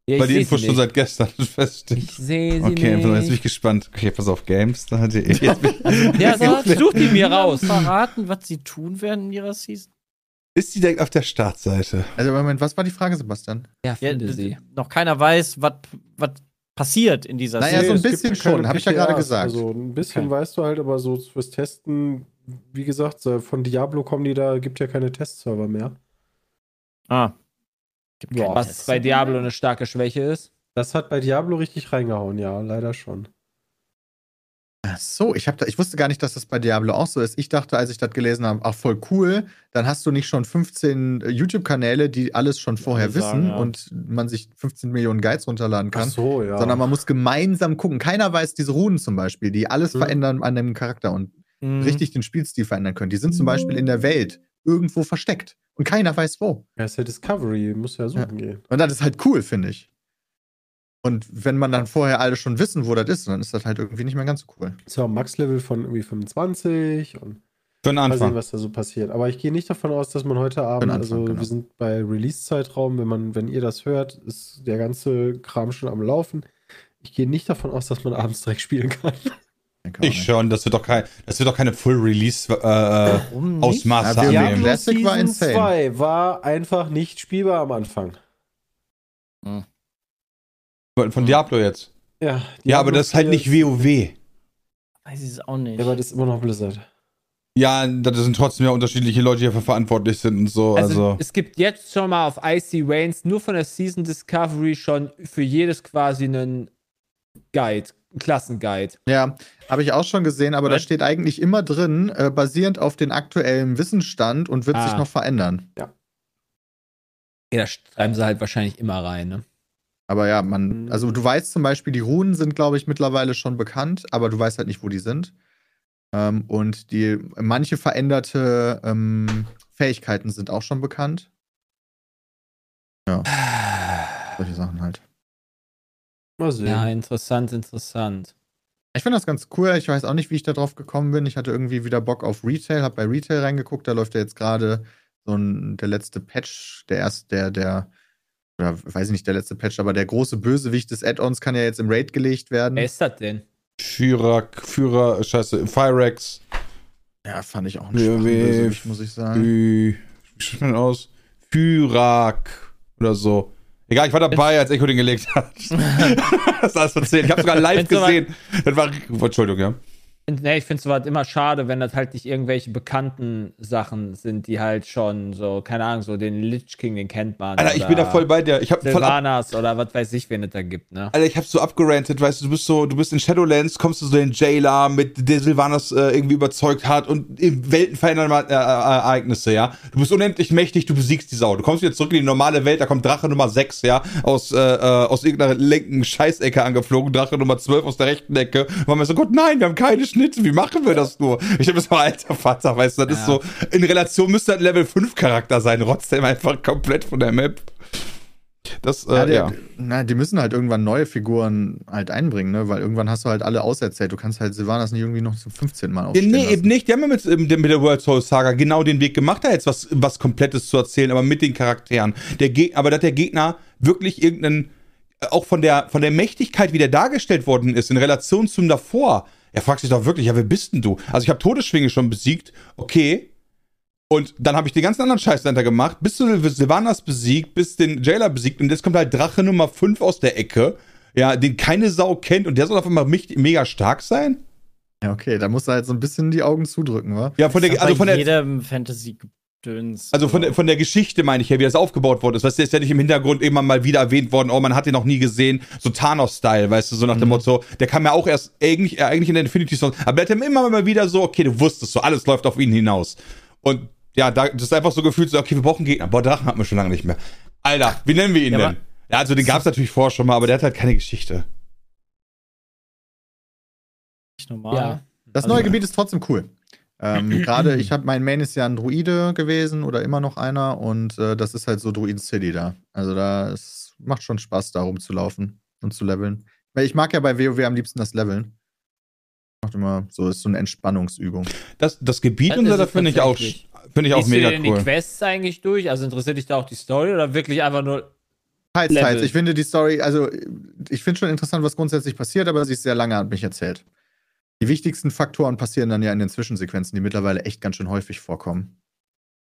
Ja, weil die Infos sie schon nicht. seit gestern feststehen. Ich sehe sie Okay, jetzt bin nicht. ich gespannt. Okay, pass auf, Games. Da hat die, jetzt Ja, so, such die mir raus. Verraten, was sie tun werden in ihrer Season? Ist die direkt auf der Startseite. Also, Moment, was war die Frage, Sebastian? Ja, Ja, finde d- sie. noch keiner weiß, was was passiert in dieser Naja, Season. so ein bisschen ja schon, hab ich ja gerade gesagt. Also ein bisschen Okay. weißt du halt, aber so fürs Testen, wie gesagt, von Diablo kommen die da, gibt ja keine Testserver mehr. Ah. Gibt Ja, keine Was Tests. bei Diablo eine starke Schwäche ist. Das hat bei Diablo richtig reingehauen, ja, leider schon. Ach so, ich, hab da, ich wusste gar nicht, dass das bei Diablo auch so ist. Ich dachte, als ich das gelesen habe, ach voll cool, dann hast du nicht schon 15 äh, YouTube-Kanäle, die alles schon vorher sagen, wissen ja. und man sich 15 Millionen Guides runterladen Ach kann. so, ja. Sondern man muss gemeinsam gucken. Keiner weiß diese Runen zum Beispiel, die alles Mhm. verändern an dem Charakter und Mhm. richtig den Spielstil verändern können. Die sind zum Beispiel in der Welt irgendwo versteckt und keiner weiß wo. ja, ist ja Discovery, muss ja suchen gehen. Und das ist halt cool, finde ich. Und wenn man dann vorher alle schon wissen, wo das ist, dann ist das halt irgendwie nicht mehr ganz so cool. Ist ja auch ein Max-Level von irgendwie 25 und Für den mal sehen, Anfang. was da so passiert. Aber ich gehe nicht davon aus, dass man heute Abend, Anfang, also genau. wir sind bei Release-Zeitraum, wenn man, wenn ihr das hört, ist der ganze Kram schon am Laufen. Ich gehe nicht davon aus, dass man abends direkt spielen kann. Ich schon, das wird doch kein, das wird doch keine Full Release äh, Ja, wir- annehmen. Classic war Season insane. 2 war einfach nicht spielbar am Anfang. Von Diablo jetzt. Ja, Ja, aber Diablo das ist halt 4 nicht WoW. Weiß ich es auch nicht. Ja, aber das ist immer noch Blizzard. Ja, das sind trotzdem ja unterschiedliche Leute, die dafür verantwortlich sind und so. Also, Also, es gibt jetzt schon mal auf Icy Reigns nur von der Season Discovery schon für jedes quasi einen Guide. Klassenguide. Ja, habe ich auch schon gesehen, aber da Was? steht eigentlich immer drin, äh, basierend auf den aktuellen Wissensstand und wird Ah. sich noch verändern. Ja, da schreiben sie halt wahrscheinlich immer rein, ne? Aber ja, man, also du weißt zum Beispiel, die Runen sind, glaube ich, mittlerweile schon bekannt, aber du weißt halt nicht, wo die sind. Ähm, und die manche veränderte ähm, Fähigkeiten sind auch schon bekannt. Ja, solche Sachen halt. Mal sehen. Ja, interessant, interessant. Ich finde das ganz cool. Ich weiß auch nicht, wie ich da drauf gekommen bin. Ich hatte irgendwie wieder Bock auf Retail, habe bei Retail reingeguckt. Da läuft ja jetzt gerade so ein, der letzte Patch, der erst, der, der, oder weiß ich nicht, der letzte Patch, aber der große Bösewicht des Add-ons kann ja jetzt im Raid gelegt werden. Wer ist das denn? Führer, Führer, scheiße, Firex, Ja, fand ich auch einen Ja, schwachen wie- Bösewicht, muss ich sagen. Wie spricht man aus? Fyrak oder so. Egal, ich war dabei, als Echo den gelegt hat. das ist alles erzählt. Ich habe sogar live gesehen. Das war, Entschuldigung, ja. Nee, ich finde sowas immer schade, wenn das halt nicht irgendwelche bekannten Sachen sind, die halt schon so, keine Ahnung, so den Lich King, den kennt man. Alter, ich bin da voll bei dir. Ich habe voll ab, oder was weiß ich, wen es da gibt, ne? Alter, ich hab so abgerantet, weißt du, du bist so, du bist in Shadowlands, kommst du so in Jailer, mit der Sylvanas äh, irgendwie überzeugt hat und Welten verändern äh, äh, Ereignisse, ja. Du bist unendlich mächtig, du besiegst die Sau. Du kommst wieder zurück in die normale Welt, da kommt Drache Nummer 6, ja, aus, äh, äh, aus irgendeiner linken Scheißecke angeflogen, Drache Nummer 12 aus der rechten Ecke. Und man so, Gott, nein, wir haben keine Schnitte, wie machen wir das nur? Ich hab so, alter Vater, weißt du, das ist so, in Relation müsste das ein Level 5 Charakter sein, rotzt der einfach komplett von der Map. Das, äh, Ja, ja. die, na, die müssen halt irgendwann neue Figuren halt einbringen, ne? Weil irgendwann hast du halt alle auserzählt. Du kannst halt Sylvanas nicht irgendwie noch zum 15 Mal Ja, aufstehen nee, lassen. eben nicht. Die haben ja mit, ähm, mit der World Soul Saga genau den Weg gemacht, da jetzt was, was Komplettes zu erzählen, aber mit den Charakteren. Der Geg aber dass der Gegner wirklich irgendeinen, äh, auch von der, von der Mächtigkeit, wie der dargestellt worden ist, in Relation zum davor, er fragt sich doch wirklich, ja, wer bist denn du? Also ich habe Todesschwinge schon besiegt, okay. Und dann habe ich den ganzen anderen Scheiß dahinter gemacht, bis du Sylvanas besiegt, bis den Jailer besiegt und jetzt kommt halt Drache Nummer 5 aus der Ecke, ja, den keine Sau kennt und der soll auf einmal mich- mega stark sein? Ja, okay, da musst du halt so ein bisschen die Augen zudrücken, wa? Ja, von der, also von der, jedem Fantasy-Gedöns. Also von der, von der Geschichte meine ich ja, wie das aufgebaut worden ist. Weißt du, ist ja nicht im Hintergrund immer mal wieder erwähnt worden, oh, man hat den noch nie gesehen. So Thanos-Style, weißt du, so nach dem Motto, der kam ja auch erst eigentlich, äh, eigentlich in der Infinity Stone. Aber der hat immer mal wieder so, okay, du wusstest so, alles läuft auf ihn hinaus. Und ja, da, das ist einfach so gefühlt so, okay, wir brauchen Gegner. Boah, Drachen hatten wir schon lange nicht mehr. Alter, wie nennen wir ihn Ja, denn? Ja, also den gab es natürlich vorher schon mal, aber der hat halt keine Geschichte. nicht normal. Ja. Das Also- neue Gebiet ist trotzdem cool. Ähm, Gerade, ich habe mein Main ist ja ein Druide gewesen oder immer noch einer und äh, das ist halt so Druiden City da. Also da es macht schon Spaß, da rumzulaufen und zu leveln. Weil ich mag ja bei WoW am liebsten das Leveln. Macht immer so, ist so eine Entspannungsübung. Das, das Gebiet Das und so, ist da es finde ich auch, finde ich auch du mega dir denn die cool. Quests eigentlich durch? Also interessiert dich da auch die Story oder wirklich einfach nur. Teils, teils. Ich finde die Story, also ich finde schon interessant, was grundsätzlich passiert, aber sie ist sehr lange an mich erzählt. Die wichtigsten Faktoren passieren dann ja in den Zwischensequenzen, die mittlerweile echt ganz schön häufig vorkommen.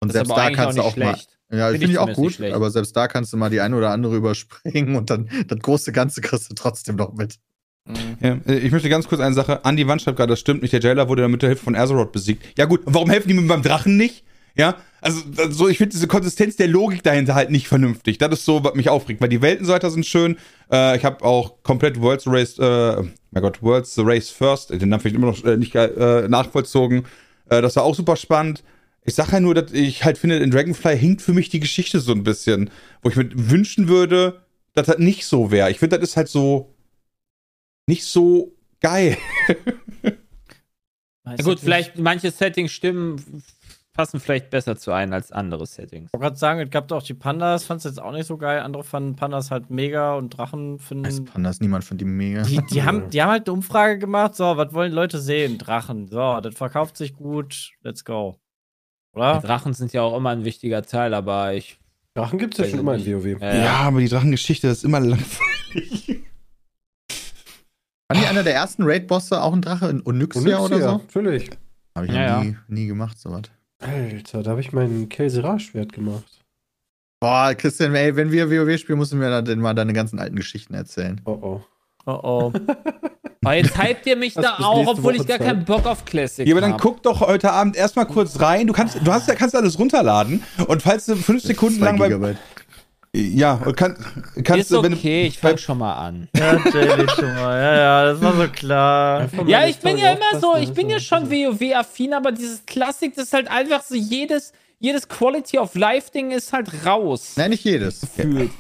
Und Das selbst aber da kannst du auch nicht mal. schlecht. Ja, Find finde ich ich auch gut, schlecht. aber selbst da kannst du mal die eine oder andere überspringen und dann das große Ganze kriegst du trotzdem noch mit. Mhm. Ja, äh, ich möchte ganz kurz eine Sache. An die Wand schreibt gerade, das stimmt nicht. Der Jailer wurde mit der Hilfe von Azeroth besiegt. Ja, gut. Warum helfen die mir beim Drachen nicht? Ja, also so, ich finde diese Konsistenz der Logik dahinter halt nicht vernünftig. Das ist so, was mich aufregt, weil die Welten so weiter sind schön. Äh, ich habe auch komplett World's Race, äh, mein Gott, World's the Race First, den Namen vielleicht immer noch äh, nicht äh, nachvollzogen. Äh, das war auch super spannend. Ich sage ja nur, dass ich halt finde, in Dragonfly hinkt für mich die Geschichte so ein bisschen, wo ich mir wünschen würde, dass das nicht so wäre. Ich finde, das ist halt so nicht so geil. Ja, gut, ich vielleicht manche Settings stimmen, passen vielleicht besser zu ein als andere Settings. Ich wollte gerade sagen, es gab auch die Pandas, fand es jetzt auch nicht so geil. Andere fanden Pandas halt mega und Drachen Weiß finden. Pandas, niemand von die mega. Die, die, haben, die haben halt eine Umfrage gemacht, so, was wollen Leute sehen? Drachen. So, das verkauft sich gut, let's go. Die Oder? Drachen sind ja auch immer ein wichtiger Teil, aber ich. Drachen gibt es ja schon immer in. WoW. Äh, Ja, aber die Drachengeschichte ist immer langweilig. Waren die einer der ersten Raid-Bosse auch ein Drache in Onyxia oder so? Natürlich. Habe ich Ja, ja, ja. nie, nie gemacht, sowas. Alter, da habe ich mein Kelserar-Schwert gemacht. Boah, Christian, ey, wenn wir WoW spielen, musst du mir dann mal deine ganzen alten Geschichten erzählen. Oh oh. Oh oh. Aber jetzt hypt ihr mich da auch, obwohl Woche ich gar Zeit. keinen Bock auf Classic Ja, aber dann hab. guck doch heute Abend erstmal kurz rein. Du kannst, du hast, kannst alles runterladen und falls du fünf Sekunden lang bei. Ja, und kann, kannst Ist du, wenn du. okay, ich fange schon mal an. Ja, Jaylee schon mal. Ja, ja, das war so klar. Ja, ich bin ja immer so, ich bin ja schon WoW-affin, aber dieses Klassik, das ist halt einfach so jedes, jedes Quality of Life-Ding ist halt raus. Nein, nicht jedes. Gefühlt.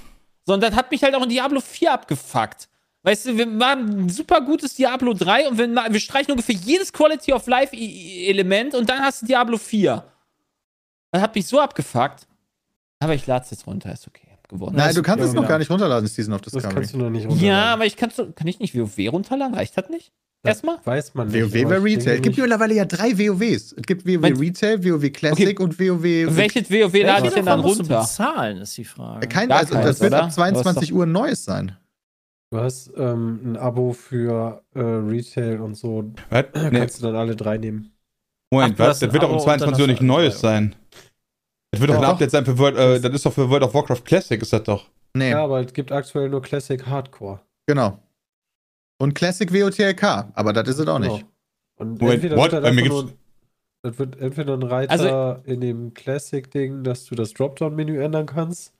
So, und das hat mich halt auch in Diablo 4 abgefuckt. Weißt du, wir machen ein super gutes Diablo 3 und wir, wir streichen ungefähr jedes Quality of Life-Element und dann hast du Diablo 4. Das hat mich so abgefuckt. Aber ich lade es jetzt runter, ist okay. Hab Gewonnen. Nein, du kannst ja, es noch genau. gar nicht runterladen, Season of Das Discovery. kannst du noch nicht runterladen. ja, aber ich kann's, kann ich nicht WoW runterladen? Reicht das nicht? Erstmal? Weiß man nicht. WoW ich Retail. Es gibt mittlerweile ja drei WoWs. Es gibt WoW Mein- Retail, WoW Classic und WoW. Welches WoW lade ich denn dann davon musst du runter? bezahlen, ist die Frage. Kein, Gar also, keins, das wird oder? ab 22 Uhr ein neues sein. Du hast ähm, ein Abo für äh, Retail und so. Was? Nee, Kannst du dann alle drei nehmen. Moment, Ach, was? Das wird doch um Abo und dann 22 Uhr nicht Neues sein. Das wird doch ein. Update sein für World, äh, das ist doch für World of Warcraft Classic, ist das doch. Nee, Ja, aber es gibt aktuell nur Classic Hardcore. genau. Und Classic WOTLK, aber das ist es auch nicht. Genau. Und Moment, entweder what? wird Bei das nur, das wird entweder ein Reiter Also- in dem Classic-Ding, dass du das Dropdown-Menü ändern kannst.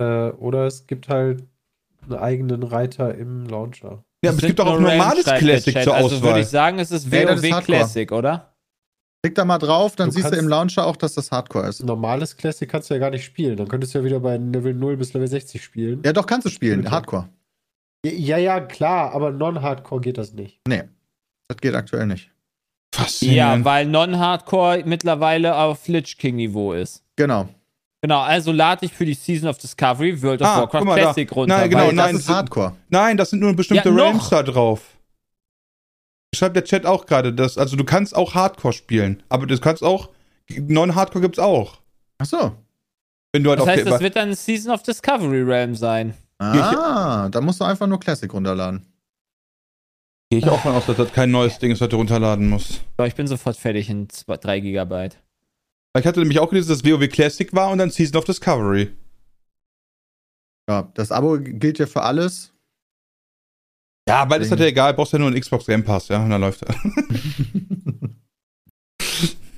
Äh, oder es gibt halt einen eigenen Reiter im Launcher. Ja, aber es gibt doch auch normales Classic zur Also würde Auswahl. ich sagen, es ist WoW. Classic, oder? Klick da mal drauf, dann Du siehst du im Launcher auch, dass das Hardcore ist. Normales Classic kannst du ja gar nicht spielen. Dann könntest du ja wieder bei Level 0 bis Level 60 spielen. Ja, doch, kannst du spielen. Hardcore. Ja, ja, klar, aber Non-Hardcore geht das nicht. Nee, das geht aktuell nicht. Ja, weil Non-Hardcore mittlerweile auf Lich King-Niveau ist. Genau. Genau, also lade ich für die Season of Discovery World of Ah, Warcraft mal da. Classic runter. Nein, genau, nein, das ist Hardcore. Nein, das sind nur bestimmte Ja. Realms da drauf. Schreibt der Chat auch gerade, dass, also du kannst auch Hardcore spielen, aber du kannst auch, Non-Hardcore gibt's auch. Ach so. Wenn du halt Das auf heißt, das wird dann Season of Discovery Realm sein. Ah, da musst du einfach nur Classic runterladen. gehe ich auch von aus, dass das kein neues Ding ist, was du runterladen musst. So, ich bin sofort fertig in 3 Gigabyte. Ich hatte nämlich auch gelesen, dass WoW Classic war und dann Season of Discovery. Ja, das Abo gilt ja für alles. Ja, weil ist halt ja egal, brauchst ja nur einen Xbox Game Pass, ja, und dann läuft er.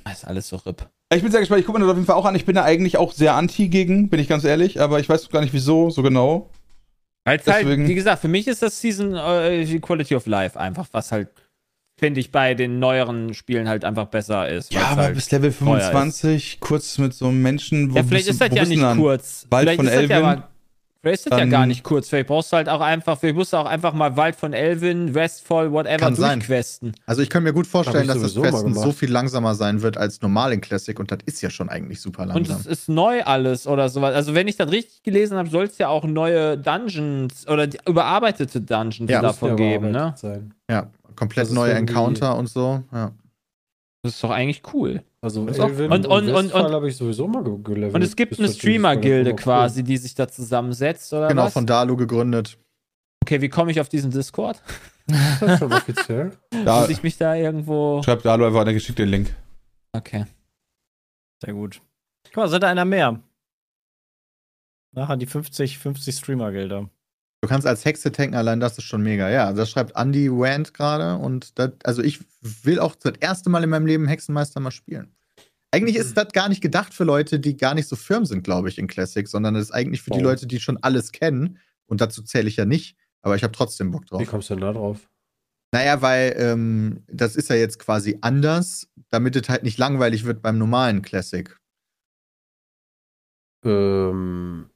Das ist alles so RIP. Ich bin sehr gespannt, ich gucke mir das auf jeden Fall auch an. Ich bin da eigentlich auch sehr anti gegen, bin ich ganz ehrlich, aber ich weiß gar nicht wieso, so genau. Als Deswegen- halt, wie gesagt, für mich ist das Season äh, die Quality of Life einfach, was halt, finde ich, bei den neueren Spielen halt einfach besser ist. Ja, aber halt, bis Level teuer 25, kurz mit so einem Menschen, wo ja, vielleicht bist ist das ja nicht kurz. Wald vielleicht von ist das ja Das ja gar nicht kurz. Vielleicht brauchst du halt auch einfach, vielleicht musst du auch einfach mal Wald von Elvin, Westfall, whatever Kann sein. durchquesten. Also ich kann mir gut vorstellen, dass das Questen so viel langsamer sein wird als normal in Classic und das ist ja schon eigentlich super Und langsam. es ist neu alles oder sowas. Also, wenn ich das richtig gelesen habe, soll es ja auch neue Dungeons oder die, überarbeitete Dungeons Ja, davon geben, ne? Sein. ja, komplett neue Encounter und so. Ja. Das ist doch eigentlich cool. Also Ist auch- Elvin Und- und- und- und- habe ich sowieso mal ge- gelevelt. Und es gibt eine das Streamer-Gilde quasi, die sich da zusammensetzt, oder Genau, was? von Dalu gegründet. Okay, wie komme ich auf diesen Discord? cool. Ist das schon offiziell? Da, Muss ich mich da irgendwo. schreibt Dalu einfach eine geschickte Link. Okay. Sehr gut. Guck mal, seid ihr einer mehr. Nachher die 50, 50 Streamer-Gelder. Du kannst als Hexe tanken, allein das ist schon mega. Ja, das schreibt Andy Wand gerade und das, also ich will auch das erste Mal in meinem Leben Hexenmeister mal spielen. Eigentlich ist das gar nicht gedacht für Leute, die gar nicht so firm sind, glaube ich, in Classic, sondern das ist eigentlich für die Oh. Leute, die schon alles kennen. Und dazu zähle ich ja nicht, aber ich habe trotzdem Bock Wie drauf. kommst du denn da drauf? Naja, weil ähm, das ist ja jetzt quasi anders, damit es halt nicht langweilig wird beim normalen Classic. Ähm,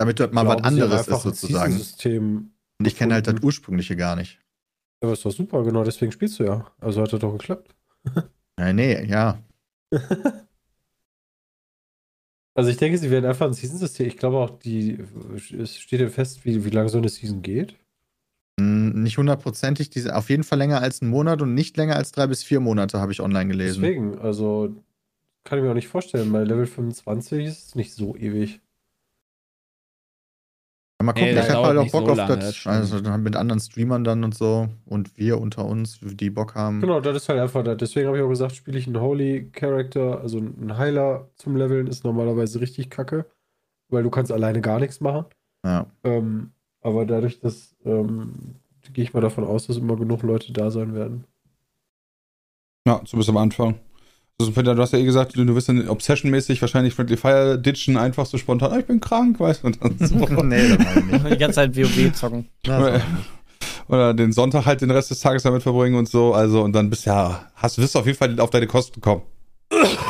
Damit dort mal was anderes ist sozusagen. System. Und ich kenne halt das ursprüngliche gar nicht. Aber ist doch super, genau deswegen spielst du ja. Also hat das doch geklappt. Nein, nee, ja. Also ich denke, sie werden einfach ein Season-System. Ich glaube auch, die es steht ja fest, wie, wie lange so eine Season geht. Hm, Nicht hundertprozentig, diese, auf jeden Fall länger als einen Monat und nicht länger als drei bis vier Monate, habe ich online gelesen. Deswegen, also kann ich mir auch nicht vorstellen. Bei Level 25 ist es nicht so ewig. Ja, Mal gucken, Nee, ich habe halt auch Bock so auf lange, das also mit anderen Streamern dann und so und wir unter uns, die Bock haben. Genau, das ist halt einfach das. Deswegen habe ich auch gesagt, spiele ich einen Holy Character, also ein Heiler zum Leveln ist normalerweise richtig kacke, weil du kannst alleine gar nichts machen. Ja. Ähm, aber dadurch, dass ähm, gehe ich mal davon aus, dass immer genug Leute da sein werden. Ja, zumindest am Anfang. Also, Peter, du hast ja eh gesagt, du, du wirst dann Obsession-mäßig wahrscheinlich Friendly Fire ditchen, einfach so spontan, ah, ich bin krank, weißt du? und dann so. nee, das ich nicht. Die ganze Zeit WoW zocken. Das ich. Oder den Sonntag halt den Rest des Tages damit verbringen und so. Also, und dann bist ja, hast, wirst du auf jeden Fall auf deine Kosten kommen.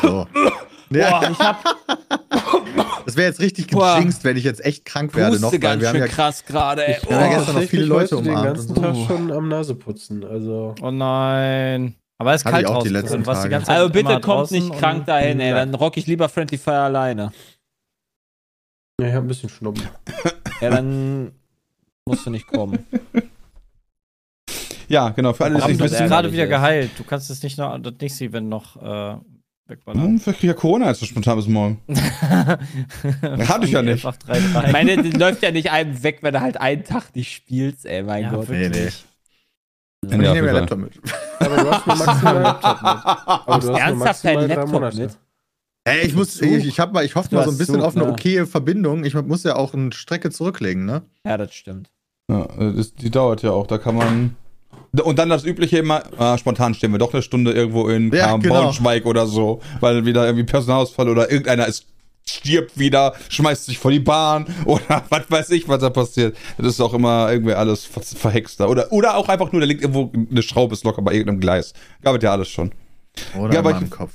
So. Ja, Boah, ich hab das wäre jetzt richtig gejinxt, wenn ich jetzt echt krank werde noch, Puste weil ganz wir haben schön ja krass gerade, ey. Wir haben ja Oh. gestern noch viele Leute heute den umarmt ganzen Tag schon am Naseputzen. Also. Oh nein. Aber es ist kalt auch die draußen. Du Zeit Also bitte kommt nicht krank dahin, ey. Dann rock ich lieber Friendly Fire alleine. Ja, ich hab ein bisschen Schnuppen. Ja, dann musst du nicht kommen. Ja, genau, für alle, die nicht Du wissen. gerade ärgerlich wieder ist. geheilt. Du kannst es nicht noch das nächste Event noch äh, wegballern. Hm, vielleicht krieg ich ja Corona jetzt so spontan bis morgen. Hatte ich ja nicht. Einfach 3, 3. Ich meine, das läuft ja nicht einem weg, wenn du halt einen Tag nicht spielst, ey, mein ja, Gott. wirklich. Und Ja, ich nehme ja Laptop mit. Aber du hast nur maximal Laptop mit. Aber du hast Ernsthaft deinen Laptop mit? Ey, ich muss, ich, ich, hab mal, ich hoffe mal so ein bisschen auf eine Zug, ne? okaye Verbindung. Ich muss ja auch eine Strecke zurücklegen, ne? Ja, das stimmt. Ja, das, die dauert ja auch, da kann man. Und dann das übliche immer, ah, spontan stehen wir doch eine Stunde irgendwo in ja, genau. Braunschweig oder so, weil wieder irgendwie Personalausfall oder irgendeiner ist, stirbt wieder, schmeißt sich vor die Bahn oder was weiß ich, was da passiert. Das ist auch immer irgendwie alles ver verhext da. Oder, oder auch einfach nur, da liegt irgendwo eine Schraube ist locker bei irgendeinem Gleis. Gab es ja alles schon. Oder Ja, ich- Kopf.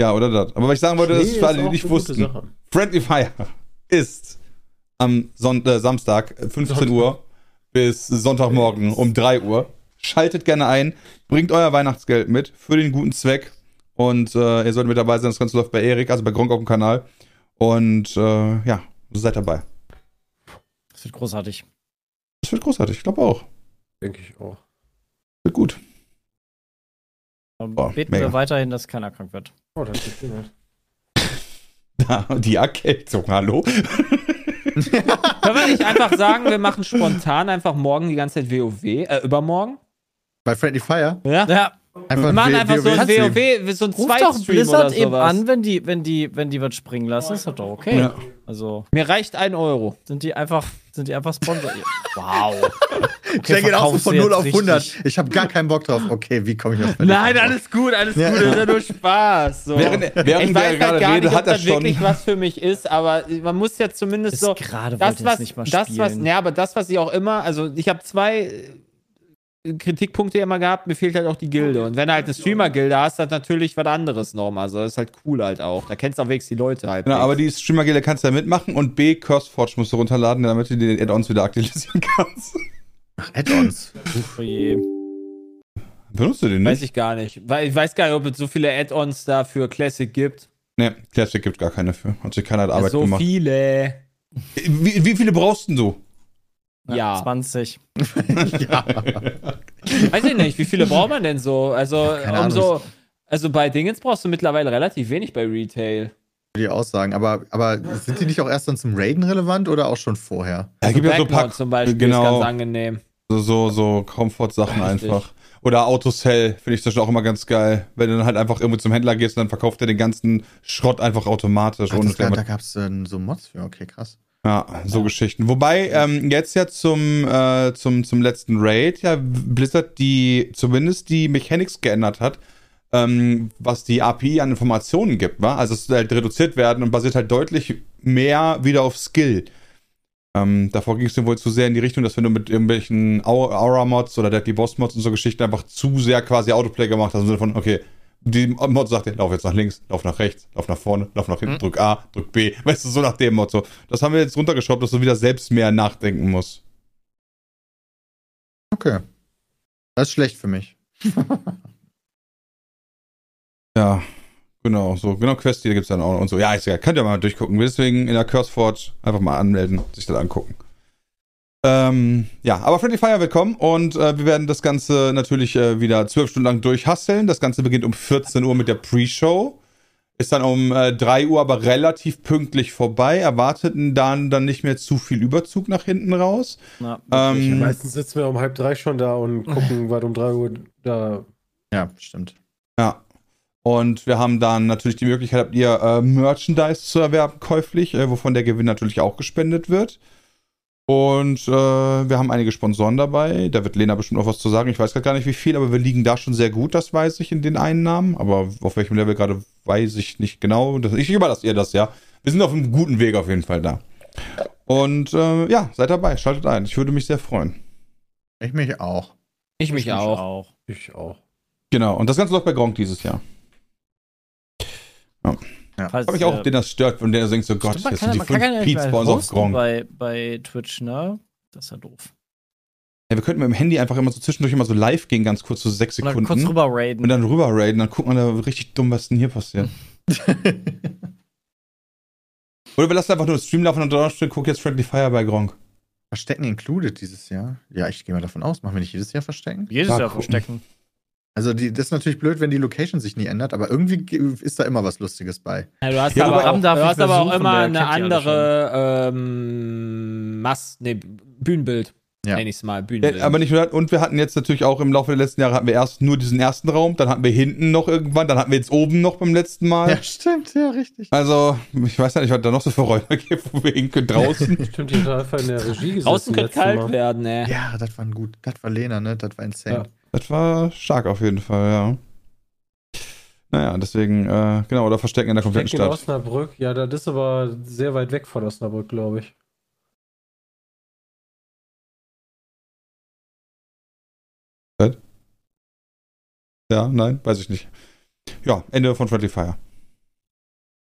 Ja, oder das. Aber was ich sagen wollte, Nee, ist für alle, die nicht wussten. Friendly Fire ist am Son äh, Samstag äh, 15 Uhr bis Sonntagmorgen um 3 Uhr. Schaltet gerne ein, bringt euer Weihnachtsgeld mit für den guten Zweck und äh, ihr solltet mit dabei sein. Das Ganze läuft bei Erik, also bei Gronk auf dem Kanal. Und äh, ja, seid dabei. Das wird großartig. Das wird großartig, ich glaube auch. Denke ich auch. Wird gut. Dann Boah, beten mega. wir weiterhin, dass keiner krank wird. Oh, das ist schön. Ja, die Erkältung, hallo. Können wir nicht einfach sagen, wir machen spontan einfach morgen die ganze Zeit WoW? Äh, übermorgen? Bei Friendly Fire. Ja? Ja, Einfach Wir machen einfach so ein. WoW, so ein ruf doch Blizzard oder eben an, wenn die, wenn die, wenn die was springen lassen. Ist das doch okay. Ja. Also Mir reicht ein Euro. sind die einfach, sind die einfach Sponsor. wow. Der geht auch so verkaufst von du 0 jetzt auf richtig. 100. Ich habe gar keinen Bock drauf. Okay, wie komme ich auf Nein, alles gut, alles Ja. gut, das ist ja nur Spaß. So. Während, während ich weiß halt gerade gar redet, nicht, ob hat das schon. wirklich was für mich ist, aber man muss ja zumindest Bis so. gerade Das was, ich nicht mal das was, ja, aber das, was ich auch immer, also ich habe zwei Kritikpunkte immer gehabt, mir fehlt halt auch die Gilde. Und wenn du halt eine Streamer-Gilde hast, dann natürlich was anderes nochmal. Also das ist halt cool halt auch. Da kennst du auch wenigstens die Leute halt. Genau, aber die Streamer-Gilde kannst du ja mitmachen und B, Curseforge musst du runterladen, damit du die Add-ons wieder aktualisieren kannst. Add-ons. Oh je. Benutzt du den Weiß nicht? ich gar nicht. Weil ich weiß gar nicht, ob es so viele Add-ons da für Classic gibt. Ne, Classic gibt gar keine für. Hat sich keiner Arbeit so gemacht. viele. Wie, wie viele brauchst denn du? Ja. 20. ja. Weiß ich nicht, wie viele braucht man denn so? Also, Keine um so, Ahnung. also bei Dingens brauchst du mittlerweile relativ wenig bei Retail. Die Aussagen. Aber, aber sind die nicht auch erst dann zum Raiden relevant oder auch schon vorher? Ja, gibt ja so Pack, zum Beispiel genau. ist ganz angenehm. so, so, Richtig. einfach. Oder Autosell finde ich das auch immer ganz geil. Wenn du dann halt einfach irgendwo zum Händler gehst und dann verkauft er den ganzen Schrott einfach automatisch. Ach, ohne das, da gab es so Mods für. Okay, krass. Ja, so Geschichten. Wobei ähm, jetzt ja zum, äh, zum, zum letzten Raid ja Blizzard die zumindest die Mechanics geändert hat, ähm, was die API an Informationen gibt, wa? Also es soll halt reduziert werden und basiert halt deutlich mehr wieder auf Skill. Ähm, davor ging es wohl zu sehr in die Richtung, dass wenn du mit irgendwelchen Au- Aura-Mods oder Deadly Boss-Mods und so Geschichten einfach zu sehr quasi Autoplay gemacht hast, im Sinne von, okay, die Mod sagt dir, lauf jetzt nach links, lauf nach rechts, lauf nach vorne, lauf nach hinten, drück A, drück B, weißt du, so nach dem Motto. Das haben wir jetzt runtergeschraubt, dass du wieder selbst mehr nachdenken musst. Okay. Das ist schlecht für mich. Ja, genau, so, genau, Quest, die gibt's dann auch noch und so. Ja, ist ja, könnt ihr mal durchgucken. Deswegen in der CurseForge einfach mal anmelden, sich das angucken. Ähm, ja, aber Friendly Fire wird kommen und äh, wir werden das Ganze natürlich äh, wieder zwölf Stunden lang durchhasseln. Das Ganze beginnt um 14 Uhr mit der Pre-Show. Ist dann um äh, 3 Uhr aber relativ pünktlich vorbei. Erwarteten dann, dann nicht mehr zu viel Überzug nach hinten raus. Na, Ähm, Meistens sitzen wir um halb drei schon da und gucken, was um drei Uhr da. Ja, stimmt. Ja. Und wir haben dann natürlich die Möglichkeit, habt ihr äh, Merchandise zu erwerben, käuflich, äh, wovon der Gewinn natürlich auch gespendet wird. Und äh, wir haben einige Sponsoren dabei. Da wird Lena bestimmt noch was zu sagen. Ich weiß gar nicht, wie viel, aber wir liegen da schon sehr gut, das weiß ich in den Einnahmen. Aber auf welchem Level gerade weiß ich nicht genau. Das, ich überlasse ihr das, ja. Wir sind auf einem guten Weg auf jeden Fall da. Und äh, ja, seid dabei, schaltet ein. Ich würde mich sehr freuen. Ich mich auch. Ich mich auch. auch. Ich auch. Genau, und das Ganze läuft bei Gronk dieses Jahr. Falls, Habe ich auch, äh, den das stört, wenn der denkt so, Gott, stimmt, jetzt kann, sind die fünf ja Beats bei uns auf Gronk. bei, bei Twitch, ne? Das ist ja doof. Ja, wir könnten mit dem Handy einfach immer so zwischendurch immer so live gehen, ganz kurz, so sechs Und dann Sekunden. kurz rüber raiden. und dann rüber raiden, dann guckt man da richtig dumm, was denn hier passiert. Oder wir lassen einfach nur das Stream laufen und dann guck jetzt Friendly Fire bei Gronk. Verstecken included dieses Jahr? Ja, ich gehe mal davon aus. Machen wir nicht jedes Jahr Verstecken? Jedes Mal Jahr gucken. verstecken. Also die, das ist natürlich blöd, wenn die Location sich nie ändert, aber irgendwie ge- ist da immer was Lustiges bei. Ja, du hast Ja, aber, auch, du hast aber auch immer eine andere ähm, Mass, nee, Bühnenbild. Ja. Nenn ich's mal, Bühnenbild. Ja, aber nicht nur und wir hatten jetzt natürlich auch im Laufe der letzten Jahre hatten wir erst nur diesen ersten Raum, dann hatten wir hinten noch irgendwann, dann hatten wir jetzt oben noch beim letzten Mal. Ja, stimmt, ja, richtig. Also, ich weiß ja nicht, was da noch so für Räume gibt, wo wir hin können draußen. Stimmt, die hat einfach in der Regie gesessen. Draußen könnte kalt Mal. werden, ey. Ja, das war gut. Das war Lena, ne? Das war insane. Ja. Das war stark auf jeden Fall, ja. Naja, deswegen, äh, genau, oder Verstecken in der kompletten Stecken in Stadt. Osnabrück. Ja, das ist aber sehr weit weg von Osnabrück, glaube ich. Ja, nein, weiß ich nicht. Ja, Ende von Friendly Fire.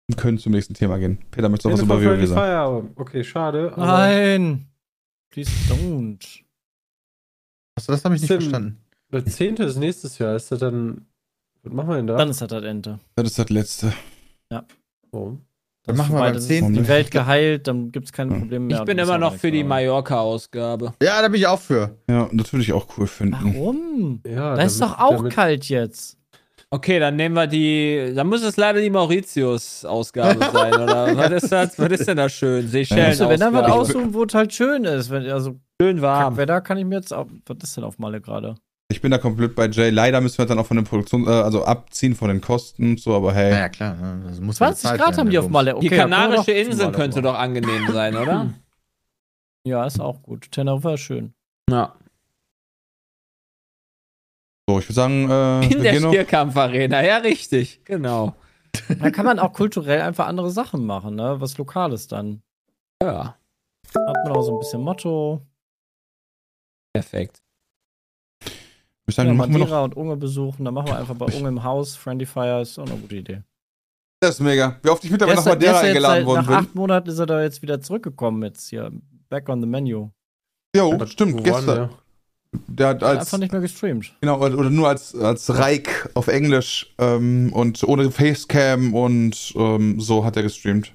Wir können zum nächsten Thema gehen. Peter, möchtest du noch was über WoW Friendly sagen? Fire. Okay, schade. Nein! Please don't. Achso, das habe ich nicht Sim. verstanden. Der 10. ist nächstes Jahr. Ist das dann. Was machen wir denn da? Dann ist das das Ende. Das ist das letzte. Oh. Dann machen wir beim dann ist 10. Die Welt geheilt, dann gibt es keine. Probleme mehr. Ich bin immer noch für die. Mallorca-Ausgabe. Ja, da bin ich auch für. Ja, das würde ich auch cool finden. Warum? Ja, Da ist doch auch damit- kalt jetzt. Okay, dann nehmen wir die. Dann muss es leider die Mauritius-Ausgabe sein, oder? Was ist das? Was ist denn da schön? Seychellen. Also, wenn dann was Ausgabe. aussuchen, wo es halt schön ist. Wenn, also, Schön warm. Kackwetter kann ich mir jetzt auch. Was ist denn auf Malle gerade? Ich bin da komplett bei Jay. Leider müssen wir dann auch von der Produktion, äh, also abziehen von den Kosten und so, aber hey. Naja, klar. Ne? Das muss ja 20 bezahlt Grad werden, haben die auf. Malle. Okay, die Kanarische Insel könnte doch angenehm sein, oder? Ja, ist auch gut. Teneriffa ist schön. Ja. So, ich würde sagen, äh, In der. Stierkampfarena, ja, richtig. Genau. Da kann man auch kulturell einfach andere Sachen machen, ne? Was Lokales dann. Ja, Hat man auch so ein bisschen Motto. perfekt. Ich Ja, sagen, machen wir noch. Madeira und Unge besuchen. Dann machen wir einfach bei Unge im Haus. Friendly Fire ist auch eine gute Idee. Das ist mega. Wie oft ich mittlerweile nach Madeira eingeladen seit- worden Nach bin. acht Monaten ist er da jetzt wieder zurückgekommen. Jetzt hier. Back on the menu. Jo, Was- stimmt, gestern. wir? Der hat Hat als, einfach nicht mehr gestreamt. genau, oder nur als, als Reik auf Englisch ähm, und ohne Facecam und ähm, so hat er gestreamt.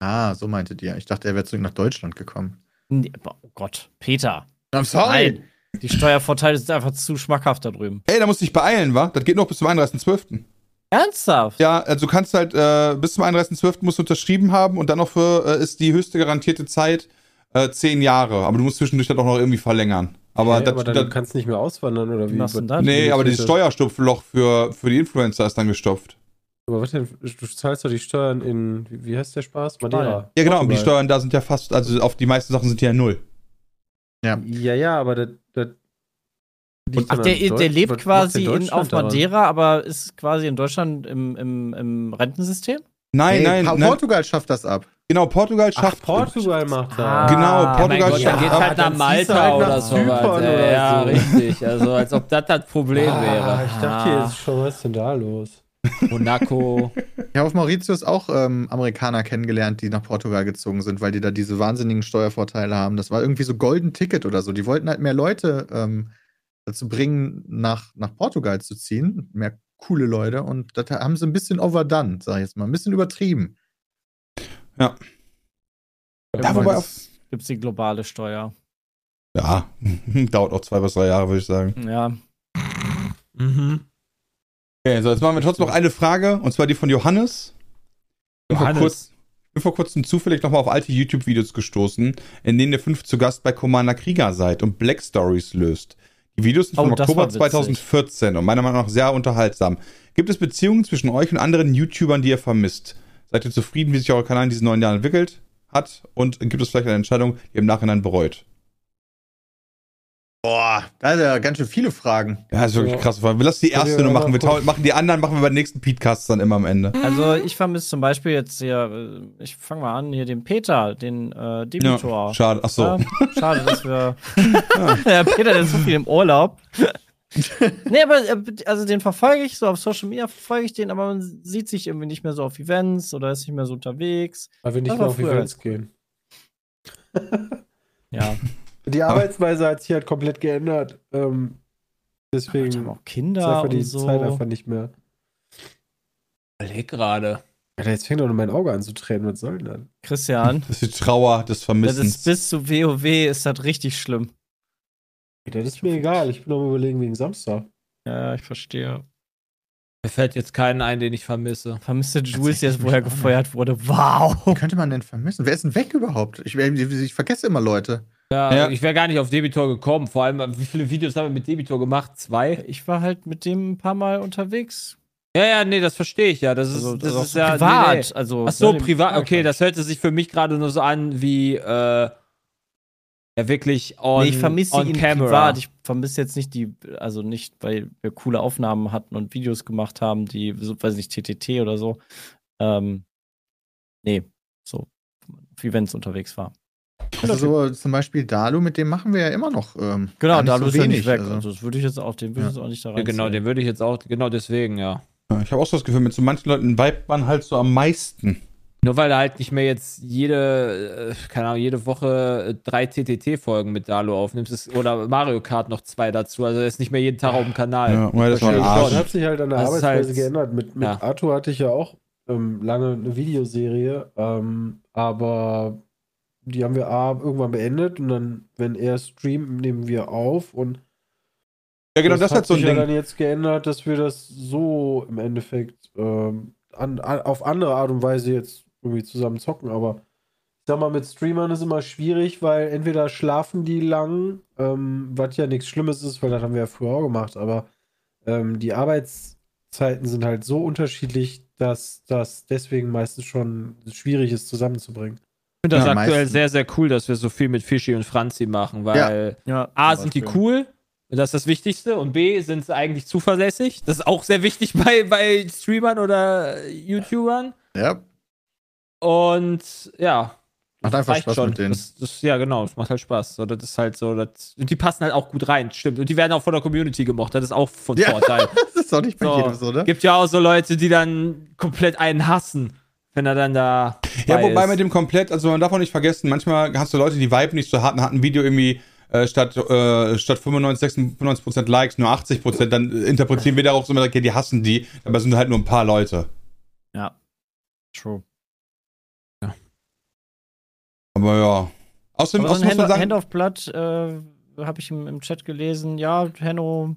Ah, so meintet ihr. Ich dachte, er wäre zurück nach Deutschland gekommen. Nee, Oh Gott. Peter. I'm sorry. Nein. Die Steuervorteile sind einfach zu schmackhaft da drüben. Ey, da musst du dich beeilen, wa? Das geht noch bis zum 31.12. Ernsthaft? Ja, also du kannst halt äh, bis zum 31.12. musst du unterschrieben haben und dann noch für äh, ist die höchste garantierte Zeit äh, zehn Jahre. Aber du musst zwischendurch das auch noch irgendwie verlängern. Aber, Hä, das, aber dann das, kannst du nicht mehr auswandern, oder Wie du denn das? nee, wie aber dieses das? Steuerstupfloch für, für die Influencer ist dann gestopft. Aber was denn? Du zahlst doch die Steuern in. Wie, wie heißt der Spaß? Madeira. Ja, genau, und die Portugal. Steuern da sind ja fast, also auf die meisten Sachen sind die ja null. Ja, ja, aber das. das liegt Ach, der, der lebt was quasi in, auf daran? Madeira, aber ist quasi in Deutschland im, im, im Rentensystem? Nein, Nee, nein, Pa- nein. Portugal schafft das ab. Genau, Portugal Ach, schafft. Portugal macht Ah. das. Genau, Ja, mein Portugal Gott, schafft dann geht ab. halt nach Malta halt oder nach so Zypern was. oder Ja, so. richtig. Also als ob das das Problem Ah, wäre. ich dachte Ah. jetzt schon, was ist denn da los? Monaco. Ich habe auf Mauritius auch ähm, Amerikaner kennengelernt, die nach Portugal gezogen sind, weil die da diese wahnsinnigen Steuervorteile haben. Das war irgendwie so Golden Ticket oder so. Die wollten halt mehr Leute ähm, dazu bringen, nach, nach Portugal zu ziehen. Mehr coole Leute. Und das haben sie ein bisschen overdone, sag ich jetzt mal. Ein bisschen übertrieben. Ja, Irgendwann wobei ist- gibt's die globale Steuer. Ja, dauert auch zwei bis drei Jahre, würde ich sagen. Ja. mhm. Okay, so, jetzt machen wir trotzdem noch eine Frage, und zwar die von Johannes. Ich bin vor, Johannes. kurz, ich bin vor kurzem zufällig nochmal auf alte YouTube-Videos gestoßen, in denen ihr fünf zu Gast bei Commander Krieger seid und Black Stories löst. Die Videos sind Oh, vom Oktober war witzig. 2014 und meiner Meinung nach sehr unterhaltsam. Gibt es Beziehungen zwischen euch und anderen YouTubern, die ihr vermisst? Seid ihr zufrieden, wie sich euer Kanal in diesen neun Jahren entwickelt? hat und gibt es vielleicht eine Entscheidung, die ihr im Nachhinein bereut? Boah, da sind ja ganz schön viele Fragen. Ja, das ist wirklich Ja. krass. Wir lassen die erste nur machen. Wir machen die anderen, machen wir beim nächsten Podcast dann immer am Ende. Also ich vermisse zum Beispiel jetzt hier, äh, ich fange mal an, hier den Peter, den äh, Debitor. Ja, schade. Ach so. Ja, schade, dass wir. ja, Peter, der ist so viel im Urlaub. nee, aber äh, also den verfolge ich so auf Social Media, verfolge ich den, aber man sieht sich irgendwie nicht mehr so auf Events oder ist nicht mehr so unterwegs. Weil wir nicht mehr auf Events gehen. Ja. Die Arbeitsweise hat sich halt komplett geändert. Ähm, Ich habe deswegen auch ist Kinder einfach die und so. Zeit einfach nicht mehr. Überleg gerade. Alter, jetzt fängt doch nur mein Auge an zu tränen. Was soll denn das? Christian, Das ist die Trauer des das ist Vermissens. bis zu WoW ist das richtig schlimm. Das ist mir egal. Ich bin am überlegen wegen Samstag. Ja, ich verstehe. Mir fällt jetzt keinen ein, den ich vermisse. Vermisste Jules jetzt, wo er gefeuert wurde. Wow. Wen könnte man denn vermissen? Wer ist denn weg überhaupt? Ich, ich, ich vergesse immer Leute. Ja, Ja. ich wäre gar nicht auf Debitor gekommen. Vor allem, wie viele Videos haben wir mit Debitor gemacht? Zwei? Ich war halt mit dem ein paar Mal unterwegs. Ja, ja, nee, das verstehe ich ja. Das ist, Also, das also ist so ja privat. Nee, nee. Also, Ach so, ne, privat. Okay, das hörte sich für mich gerade nur so an wie äh, ja wirklich on, nee, ich vermisse on ihn camera. privat. Ich vermisse jetzt nicht die, also nicht, weil wir coole Aufnahmen hatten und Videos gemacht haben, die, so, weiß nicht, TTT oder so. Ähm, nee, so, auf Events unterwegs war. Also so zum Beispiel Dalu, mit dem machen wir ja immer noch. Ähm, Genau, gar nicht da so ist er nicht wenig, weg. Also. Also, das würde ich jetzt auch, den würde ich Ja. jetzt auch nicht da ja, rein. genau, den würde ich jetzt auch, genau deswegen, ja. Ja, ich habe auch so das Gefühl, mit so manchen Leuten vibet man halt so am meisten. Nur weil er halt nicht mehr jetzt jede, äh, keine Ahnung, jede Woche drei TTT-Folgen mit Dalo aufnimmst ist, oder Mario Kart noch zwei dazu. Also er ist nicht mehr jeden Tag auf dem Kanal. Ja, weil das war ein Verstehe ich Arsch. Das schon. hat sich halt an der Das Arbeitsweise halt- geändert. Mit, mit ja. Arthur hatte ich ja auch ähm, lange eine Videoserie, ähm, aber die haben wir A, irgendwann beendet und dann, wenn er streamt, nehmen wir auf und Ja, genau, das, hat hat so ein sich ja Ding. dann jetzt geändert, dass wir das so im Endeffekt ähm, an, an, auf andere Art und Weise jetzt irgendwie zusammen zocken, aber ich sag mal, mit Streamern ist immer schwierig, weil entweder schlafen die lang, ähm, was ja nichts Schlimmes ist, weil das haben wir ja früher auch gemacht, aber ähm, die Arbeitszeiten sind halt so unterschiedlich, dass das deswegen meistens schon schwierig ist, zusammenzubringen. Ich finde das Ja, aktuell meistens. sehr, sehr cool, dass wir so viel mit Fischi und Franzi machen, weil Ja, A, sind die cool, das ist das Wichtigste, und B, sind sie eigentlich zuverlässig. Das ist auch sehr wichtig bei, bei Streamern oder YouTubern. Ja, Und ja. Macht das einfach Spaß mit denen. Das, das, ja, genau, es macht halt Spaß. So, das ist halt so, das, und die passen halt auch gut rein, stimmt. Und die werden auch von der Community gemocht, das ist auch von Ja. Vorteil. das ist doch nicht bei So. jedem so, ne? Gibt ja auch so Leute, die dann komplett einen hassen, wenn er dann da. Ja, bei wobei ist. mit dem komplett, also man darf auch nicht vergessen, manchmal hast du Leute, die viben nicht so hart und hat ein Video irgendwie äh, statt, äh, statt 95, 96% Likes nur 80%, dann interpretieren wir darauf so, okay, die hassen die, aber sind halt nur ein paar Leute. Ja. True. Aber ja. Außerdem, Aber so außerdem ein muss man Hand, sagen, Hand auf Blatt äh, habe ich im, im Chat gelesen. Ja, Henno.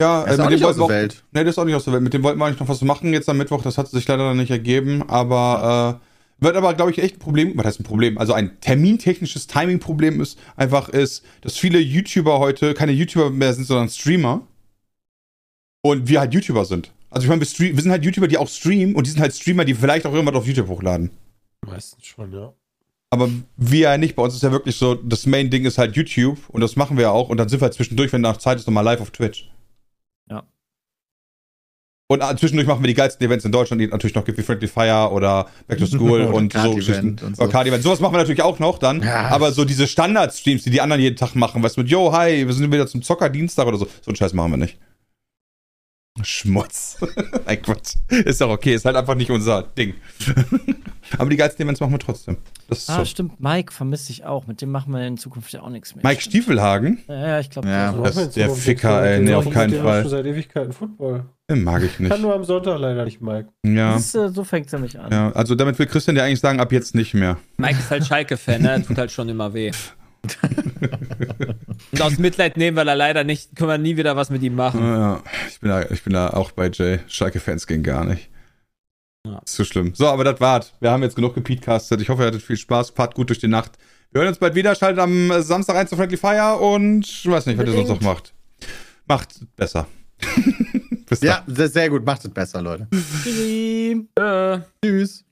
Ja, Das ist äh, auch mit dem nicht aus wollten wir der auch- Welt. Nee, das ist auch nicht aus der Welt. Mit dem wollten wir eigentlich noch was machen jetzt am Mittwoch. Das hat sich leider noch nicht ergeben. Aber äh, wird aber, glaube ich, echt ein Problem. Was heißt ein Problem? Also ein termintechnisches Timing-Problem ist einfach ist, dass viele YouTuber heute keine YouTuber mehr sind, sondern Streamer. Und wir halt YouTuber sind. Also ich meine, wir, stream- wir sind halt YouTuber, die auch streamen und die sind halt Streamer, die vielleicht auch irgendwas auf YouTube hochladen. Meistens schon, ja. Aber wir ja nicht. Bei uns ist ja wirklich so, das Main-Ding ist halt YouTube und das machen wir ja auch. Und dann sind wir halt zwischendurch, wenn nach Zeit ist, nochmal live auf Twitch. Und äh, zwischendurch machen wir die geilsten Events in Deutschland, die es natürlich noch gibt, wie Friendly Fire oder Back to School Oder und so Geschichten. und so. Oder Card-Event. Sowas machen wir natürlich auch noch dann. Ja. Aber so diese Standard-Streams, die die anderen jeden Tag machen, weißt du, mit, yo, hi, wir sind wieder zum Zocker-Dienstag oder so. So einen Scheiß machen wir nicht. Schmutz. Ein Quatsch. Ist doch okay, ist halt einfach nicht unser Ding. Aber die geilsten Events machen wir trotzdem. Das ist Ah, so. stimmt. Mike vermisse ich auch. Mit dem machen wir in Zukunft ja auch nichts mehr. Mike Stiefelhagen? Ja, ja, ich glaube. Ja. Das ist der Ficker, ey. Nee, dem. auf keinen Fall. schon seit Ewigkeiten Football. Den mag ich nicht. Kann nur am Sonntag leider nicht, Mike. Ja. Das ist, äh, so fängt es nämlich an. ja. Also damit will Christian dir eigentlich sagen, ab jetzt nicht mehr. Mike ist halt Schalke-Fan, ne? Tut halt schon immer weh. Und aus Mitleid nehmen, weil er leider nicht, können wir nie wieder was mit ihm machen. Ja, ich bin da, ich bin da auch bei Jay. Schalke-Fans gehen gar nicht. Ja. Ist zu schlimm. So, aber das war's. Wir haben jetzt genug gepodcastet. Ich hoffe, ihr hattet viel Spaß. Fahrt gut durch die Nacht. Wir hören uns bald wieder. Schaltet am äh, Samstag ein zu Friendly Fire und ich weiß nicht, was ihr sonst noch macht. Macht besser. Bis dann. Ja, sehr, sehr gut. Macht es besser, Leute. Tschüssi. Äh. Tschüss.